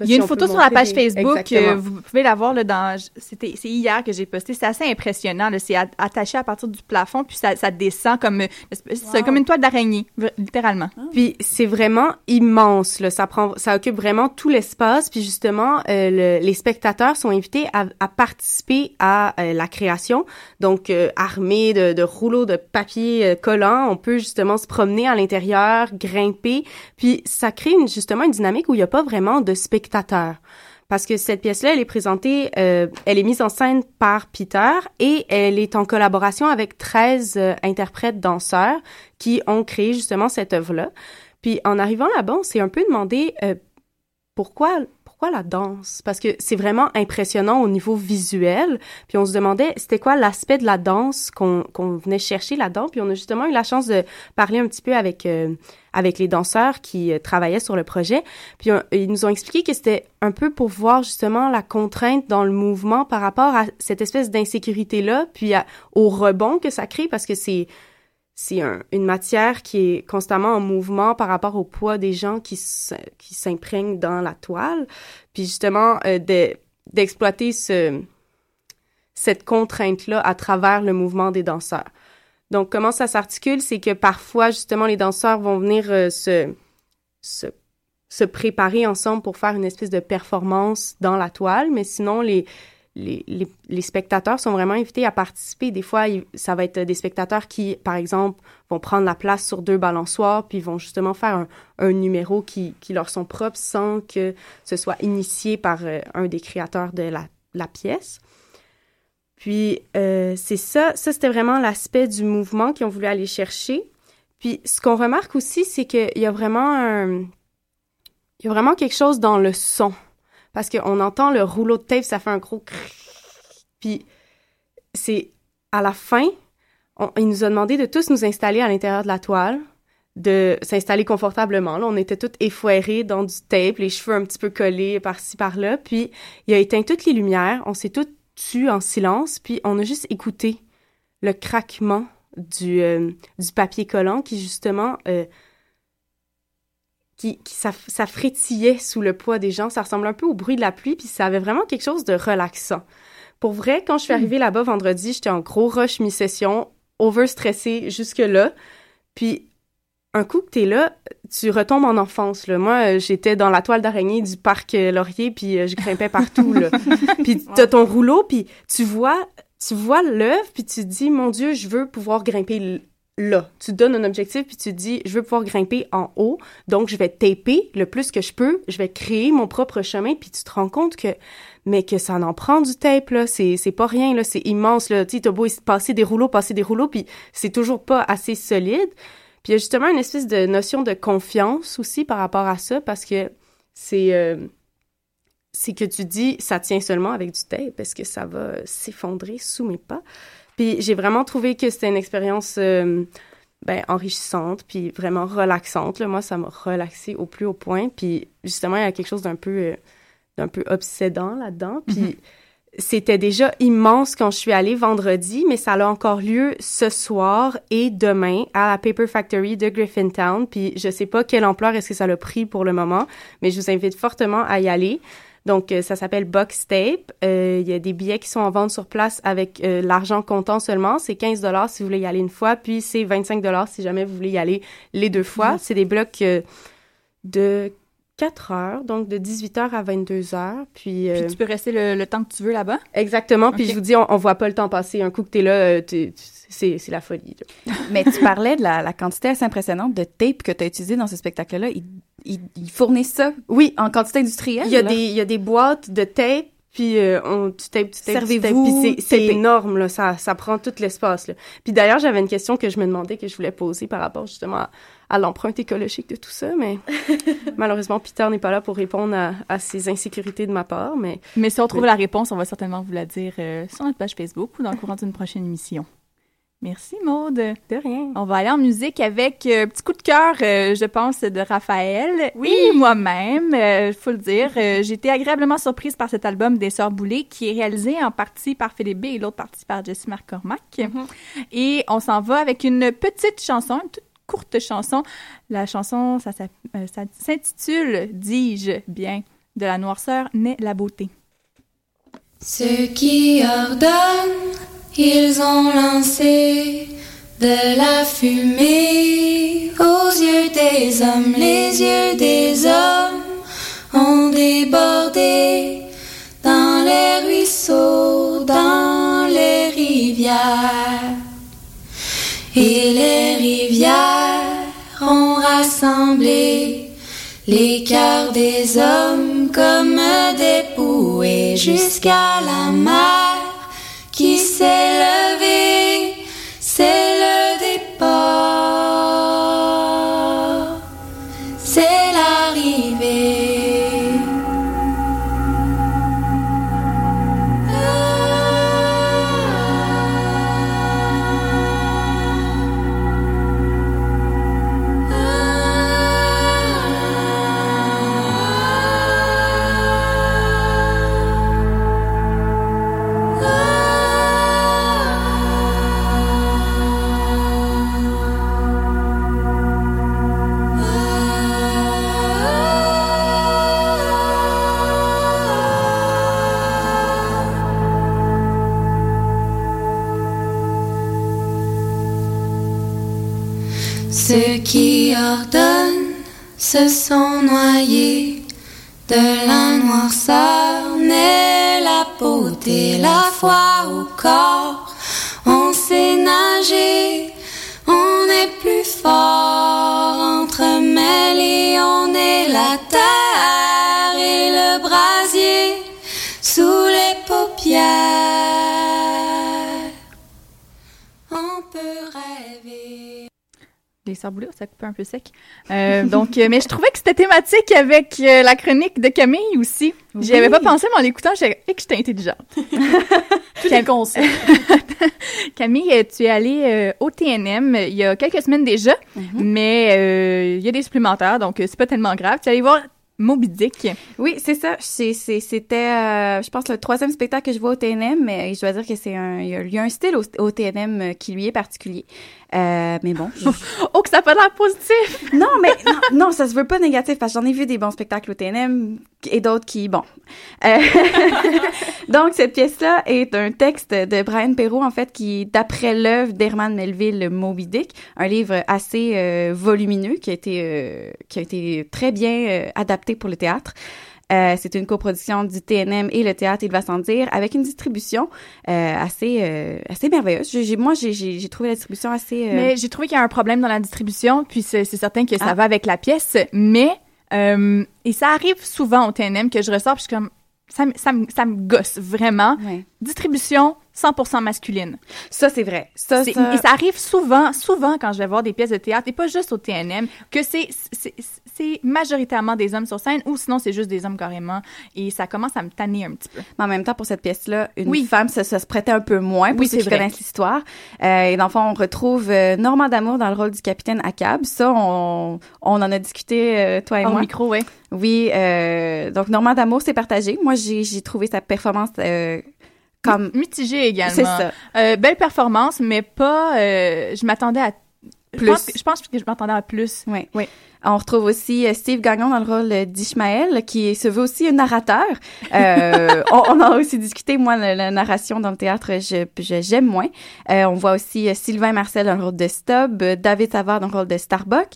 Il y a si une photo sur la page des- Facebook, euh, vous pouvez la voir là, dans c'était c'est hier que j'ai posté, c'est assez impressionnant là, c'est a- attaché à partir du plafond puis ça, ça descend comme c'est comme une toile d'araignée littéralement. Puis c'est vraiment immense, là. Ça prend, ça occupe vraiment tout l'espace. Puis justement, euh, le- les spectateurs sont invités à, à participer à euh, la création. Donc euh, armés de, de rouleaux de papier euh, collant, on peut justement se promener à l'intérieur, grimper. Puis ça crée une, justement une dynamique où il n'y a pas vraiment de spectateurs. Parce que cette pièce-là, elle est présentée, euh, elle est mise en scène par Peter et elle est en collaboration avec 13 euh, interprètes danseurs qui ont créé justement cette œuvre-là. Puis en arrivant là-bas, on s'est un peu demandé euh, pourquoi pourquoi la danse? Parce que c'est vraiment impressionnant au niveau visuel. Puis on se demandait c'était quoi l'aspect de la danse qu'on venait chercher là-dedans? Puis on a justement eu la chance de parler un petit peu avec euh, avec les danseurs qui euh, travaillaient sur le projet. Puis ils nous ont expliqué que c'était un peu pour voir justement la contrainte dans le mouvement par rapport à cette espèce d'insécurité là, puis au rebond que ça crée parce que c'est c'est un- une matière qui est constamment en mouvement par rapport au poids des gens qui s'imprègnent dans la toile. Puis justement, euh, de- d'exploiter ce, cette contrainte-là à travers le mouvement des danseurs. Donc, comment ça s'articule? C'est que parfois, justement, les danseurs vont venir euh, se, se, se préparer ensemble pour faire une espèce de performance dans la toile, mais sinon, les, les, spectateurs sont vraiment invités à participer. Des fois, ça va être des spectateurs qui, par exemple, vont prendre la place sur deux balançoires, puis vont justement faire un, numéro qui, leur sont propres sans que ce soit initié par euh, un des créateurs de la, la pièce. Puis, euh, c'est ça, ça c'était vraiment l'aspect du mouvement qu'ils ont voulu aller chercher. Puis, ce qu'on remarque aussi, c'est qu'il y a vraiment un... Il y a vraiment quelque chose dans le son. Parce qu'on entend le rouleau de tape, ça fait un gros... Puis, c'est à la fin, il nous a demandé de tous nous installer à l'intérieur de la toile, de s'installer confortablement. Là, on était tous effoirés dans du tape, les cheveux un petit peu collés par-ci par-là. Puis il a éteint toutes les lumières, on s'est tous tus en silence, puis on a juste écouté le craquement du, euh, du papier collant qui justement euh, qui, qui ça, ça frétillait sous le poids des gens. Ça ressemble un peu au bruit de la pluie, puis ça avait vraiment quelque chose de relaxant. Pour vrai, quand je suis arrivée là-bas vendredi, j'étais en gros rush mi-session, over-stressée jusque-là. Puis un coup que t'es là, tu retombes en enfance. Là. Moi, euh, j'étais dans la toile d'araignée du parc euh, Laurier, puis euh, je grimpais partout. Là. puis t'as ton rouleau, puis tu vois, tu vois l'œuvre, puis tu te dis, mon Dieu, je veux pouvoir grimper là. Tu donnes un objectif, puis tu dis, je veux pouvoir grimper en haut, donc je vais taper le plus que je peux, je vais créer mon propre chemin, puis tu te rends compte que, mais que ça en prend du tape, là, c'est, c'est pas rien, là, c'est immense, là, tu t'as beau passer des rouleaux, passer des rouleaux, puis c'est toujours pas assez solide. Puis il y a justement une espèce de notion de confiance aussi par rapport à ça, parce que c'est... euh, c'est que tu dis ça tient seulement avec du tape parce que ça va s'effondrer sous mes pas? Puis j'ai vraiment trouvé que c'était une expérience euh, ben, enrichissante puis vraiment relaxante. Là. Moi, ça m'a relaxé au plus haut point. Puis justement, il y a quelque chose d'un peu, euh, d'un peu obsédant là-dedans. Puis c'était déjà immense quand je suis allée vendredi, mais ça a encore lieu ce soir et demain à la Paper Factory de Griffintown. Puis je sais pas quelle ampleur est-ce que ça a pris pour le moment, mais je vous invite fortement à y aller. Donc, euh, ça s'appelle Box Tape. Euh, Il y a des billets qui sont en vente sur place avec euh, l'argent comptant seulement. C'est 15 dollars si vous voulez y aller une fois, puis c'est 25 dollars si jamais vous voulez y aller les deux fois. C'est des blocs de 4 heures, donc de 18 heures à 22 heures. Puis, euh, Puis tu peux rester le, le temps que tu veux là-bas? Exactement. Puis je vous dis, on, on voit pas le temps passer. Un coup que t'es là, euh, t'es- c'est c'est la folie. là. Mais tu parlais de la, la quantité assez impressionnante de tape que tu as utilisé dans ce spectacle-là. Ils, ils, ils fournissent ça Oui. en quantité industrielle. Il y a là? des, il y a des boîtes de tape, puis euh, on, tu tapes, tu tapes, tu tapes, Servez-vous puis c'est- énorme, là, ça, ça prend tout l'espace. là. Puis d'ailleurs, j'avais une question que je me demandais, que je voulais poser par rapport justement à, à l'empreinte écologique de tout ça, mais malheureusement, Peter n'est pas là pour répondre à, à ces insécurités de ma part, mais... Mais si on trouve la réponse, on va certainement vous la dire euh, sur notre page Facebook ou dans le courant d'une prochaine émission. Merci Maude. De rien. On va aller en musique avec euh, petit coup de cœur, euh, je pense, de Raphaël et moi-même. Il faut le dire, Euh, j'ai été agréablement surprise par cet album des Sœurs Boulay qui est réalisé en partie par Philippe B et l'autre partie par Jessie McCormack. Et on s'en va avec une petite chanson, une toute courte chanson. La chanson, ça, euh, s'intitule Dis-je bien de la noirceur naît la beauté. Ceux qui ordonnent, ils ont lancé de la fumée aux yeux des hommes. Les yeux des hommes ont débordé dans les ruisseaux, dans les rivières. Et les rivières ont rassemblé les cœurs des hommes comme des bouées jusqu'à la mer qui se sont noyés de la noirceur la beauté, la foi au corps. Les Boulay, ça coupe un peu sec. Euh, donc, euh, mais je trouvais que c'était thématique avec euh, la chronique de Camille aussi. J'y avais Oui. pas pensé, mais en l'écoutant, j'ai que j'étais intelligente. Tout est concept. Camille, tu es allée euh, au TNM il y a quelques semaines déjà, mais euh, il y a des supplémentaires, donc c'est pas tellement grave. Tu es allée voir Moby Dick. Oui, c'est ça. C'était, euh, je pense, le troisième spectacle que je vois au TNM, mais je dois dire que c'est un, il y a, un style au, au TNM qui lui est particulier. Euh, mais bon. je- oh, que ça a pas l'air positif! non, mais non, non, ça se veut pas négatif parce que j'en ai vu des bons spectacles au TNM et d'autres qui, bon. Euh, Donc, cette pièce-là est un texte de Brian Perrault, en fait, qui d'après l'œuvre d'Herman Melville, Moby Dick, un livre assez euh, volumineux qui a été, euh, qui a été très bien adapté pour le théâtre. Euh, c'est une coproduction du TNM et le théâtre, il va sans dire, avec une distribution euh, assez euh, assez merveilleuse. J'ai- moi, j'ai- trouvé la distribution assez. Mais j'ai trouvé qu'il y a un problème dans la distribution, puis c'est certain que ça Ah. va avec la pièce, mais et ça arrive souvent au TNM que je ressors, puis je suis comme ça, me- ça, ça me gosse vraiment. Ouais. Distribution 100% masculine. Ça, c'est vrai. Ça, ça- Et ça arrive souvent, souvent quand je vais voir des pièces de théâtre, et pas juste au TNM, que c'est c'est- majoritairement des hommes sur scène, ou sinon c'est juste des hommes carrément, et ça commence à me tanner un petit peu. Mais en même temps, pour cette pièce-là, une Oui. femme, ça, ça se prêtait un peu moins pour Oui, ceux qui vrai. connaissent l'histoire. Euh, et dans le fond, on retrouve euh, Normand D'Amour dans le rôle du capitaine Acab. Ça, on, on en a discuté, euh, toi et Au moi. micro, ouais. Oui, euh, donc Normand D'Amour, c'est partagé. Moi, j'ai trouvé sa performance euh, comme... Mitigé également. C'est ça. Euh, belle performance, mais pas. euh, je m'attendais à. Je Plus. pense, que- je pense que je m'attendais à plus. Oui. Oui. On retrouve aussi euh, Steve Gagnon dans le rôle d'Ishmael, qui se veut aussi un narrateur. Euh, on, on en a aussi discuté, moi, la, la narration dans le théâtre, je je- j'aime moins. Euh, on voit aussi euh, Sylvain Marcel dans le rôle de Stubb, euh, David Savard dans le rôle de Starbuck,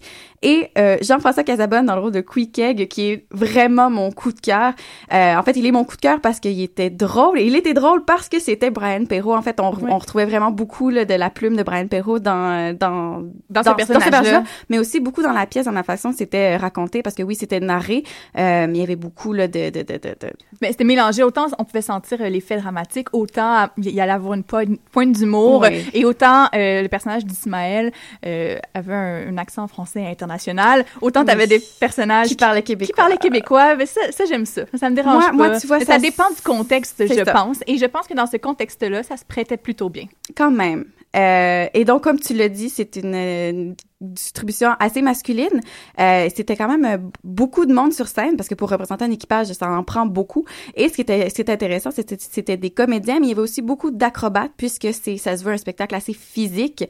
et euh, Jean-François Casabonne dans le rôle de Quickegg, qui est vraiment mon coup de cœur. Euh, en fait, il est mon coup de cœur parce qu'il était drôle, et il était drôle parce que c'était Brian Perrault. En fait, on, on retrouvait vraiment beaucoup là, de la plume de Brian Perrault dans, dans, Dans ce personnage-là. mais aussi beaucoup dans la pièce, dans la façon c'était raconté, parce que oui, c'était narré, euh, mais il y avait beaucoup là, de, de, de, de, Mais c'était mélangé. Autant on pouvait sentir euh, l'effet dramatique, autant il y allait avoir une po- une pointe d'humour, Oui. et autant euh, le personnage d'Ismaël euh, avait un, un accent français international, autant Oui. t'avais des personnages Qui parlaient québécois. Qui parlaient québécois. Mais ça, ça j'aime ça. Ça me dérange Moi- pas. moi, tu vois, ça- ça dépend du contexte, je ça. pense. Et je pense que dans ce contexte-là, ça se prêtait plutôt bien. Quand même. Euh, et donc, comme tu l'as dit, c'est une, euh, distribution assez masculine. Euh, C'était quand même euh, beaucoup de monde sur scène parce que pour représenter un équipage, ça en prend beaucoup. Et ce qui était, ce qui était intéressant, c'était c'était des comédiens, mais il y avait aussi beaucoup d'acrobates puisque c'est ça se veut un spectacle assez physique.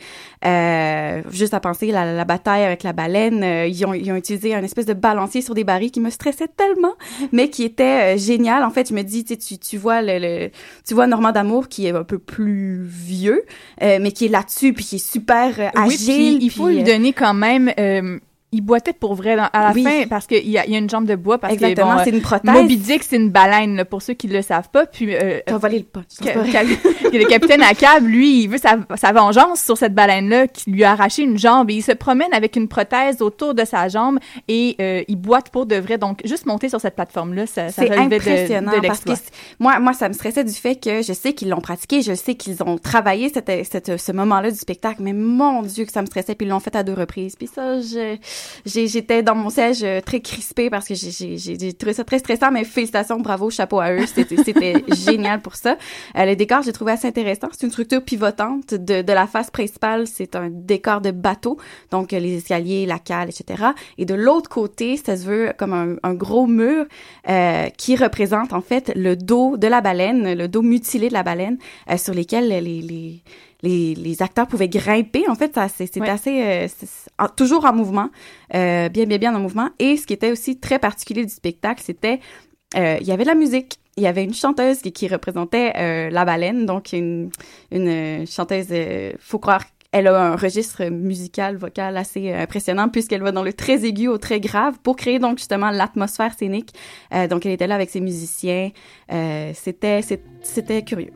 Euh, juste à penser la, la bataille avec la baleine, euh, ils, ont, ils ont utilisé un espèce de balancier sur des barils qui me stressait tellement, mais qui était euh, génial. En fait, je me dis, tu, tu, vois le, le- tu vois Normand d'Amour qui est un peu plus vieux, euh, mais qui est là-dessus puis qui est super euh, Oui, agile. puis il faut lui euh, donner quand même. Euh, il boitait pour vrai dans- à la Oui. fin parce qu'il y, a- il y a une jambe de bois parce Exactement, que bon, c'est euh, une prothèse. Moby Dick c'est une baleine là, pour ceux qui le savent pas puis euh, T'as volé le que le capitaine Acab, lui, il veut sa, sa vengeance sur cette baleine-là qui lui a arraché une jambe et il se promène avec une prothèse autour de sa jambe et euh, il boite pour de vrai. Donc, juste monter sur cette plateforme-là, ça, ça C'est relevait de- impressionnant de, parce que moi, moi, ça me stressait du fait que je sais qu'ils l'ont pratiqué, je sais qu'ils ont travaillé cette, cette, ce moment-là du spectacle, mais mon Dieu que ça me stressait, puis ils l'ont fait à deux reprises. Puis ça, je- j'étais dans mon siège euh, très crispée parce que j'ai- trouvé ça très stressant, mais félicitations, bravo, chapeau à eux, c'était c'était génial pour ça. Euh, le décor, j'ai trouvé assez intéressant. C'est une structure pivotante de, de la face principale, c'est un décor de bateau, donc euh, les escaliers, la cale, etc. Et de l'autre côté, ça se veut comme un, un gros mur euh, qui représente en fait le dos de la baleine, le dos mutilé de la baleine, euh, sur lesquels les, les les, les acteurs pouvaient grimper. En fait, c'était Ouais. assez euh, en- toujours en mouvement, euh, bien bien bien en mouvement. Et ce qui était aussi très particulier du spectacle, c'était euh, il y avait de la musique. Il y avait une chanteuse qui, qui représentait la baleine, donc une, une chanteuse, faut croire elle a un registre musical, vocal assez impressionnant puisqu'elle va dans le très aigu au très grave pour créer donc justement l'atmosphère scénique. Euh, donc elle était là avec ses musiciens. Euh, c'était c'était curieux.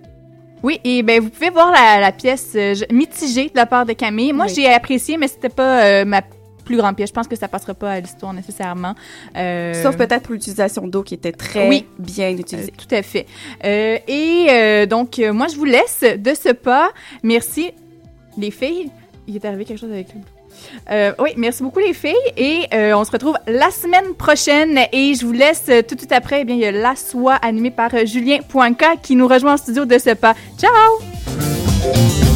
Oui, et ben vous pouvez voir la, la pièce euh, mitigée de la part de Camille. Moi, Oui. j'ai apprécié, mais c'était pas euh, ma plus grande pièce. Je pense que ça passera pas à l'histoire nécessairement. Euh, Sauf peut-être pour l'utilisation d'eau qui était très Oui. bien utilisée. Tout à fait. Et donc, moi, je vous laisse de ce pas. Merci, les filles. Il est arrivé quelque chose avec lui. Euh, oui, merci beaucoup les filles et euh, on se retrouve la semaine prochaine et je vous laisse euh, tout de suite après. Eh bien, il y a La Soie animée par Julien Poinca qui nous rejoint en studio de ce pas. Ciao!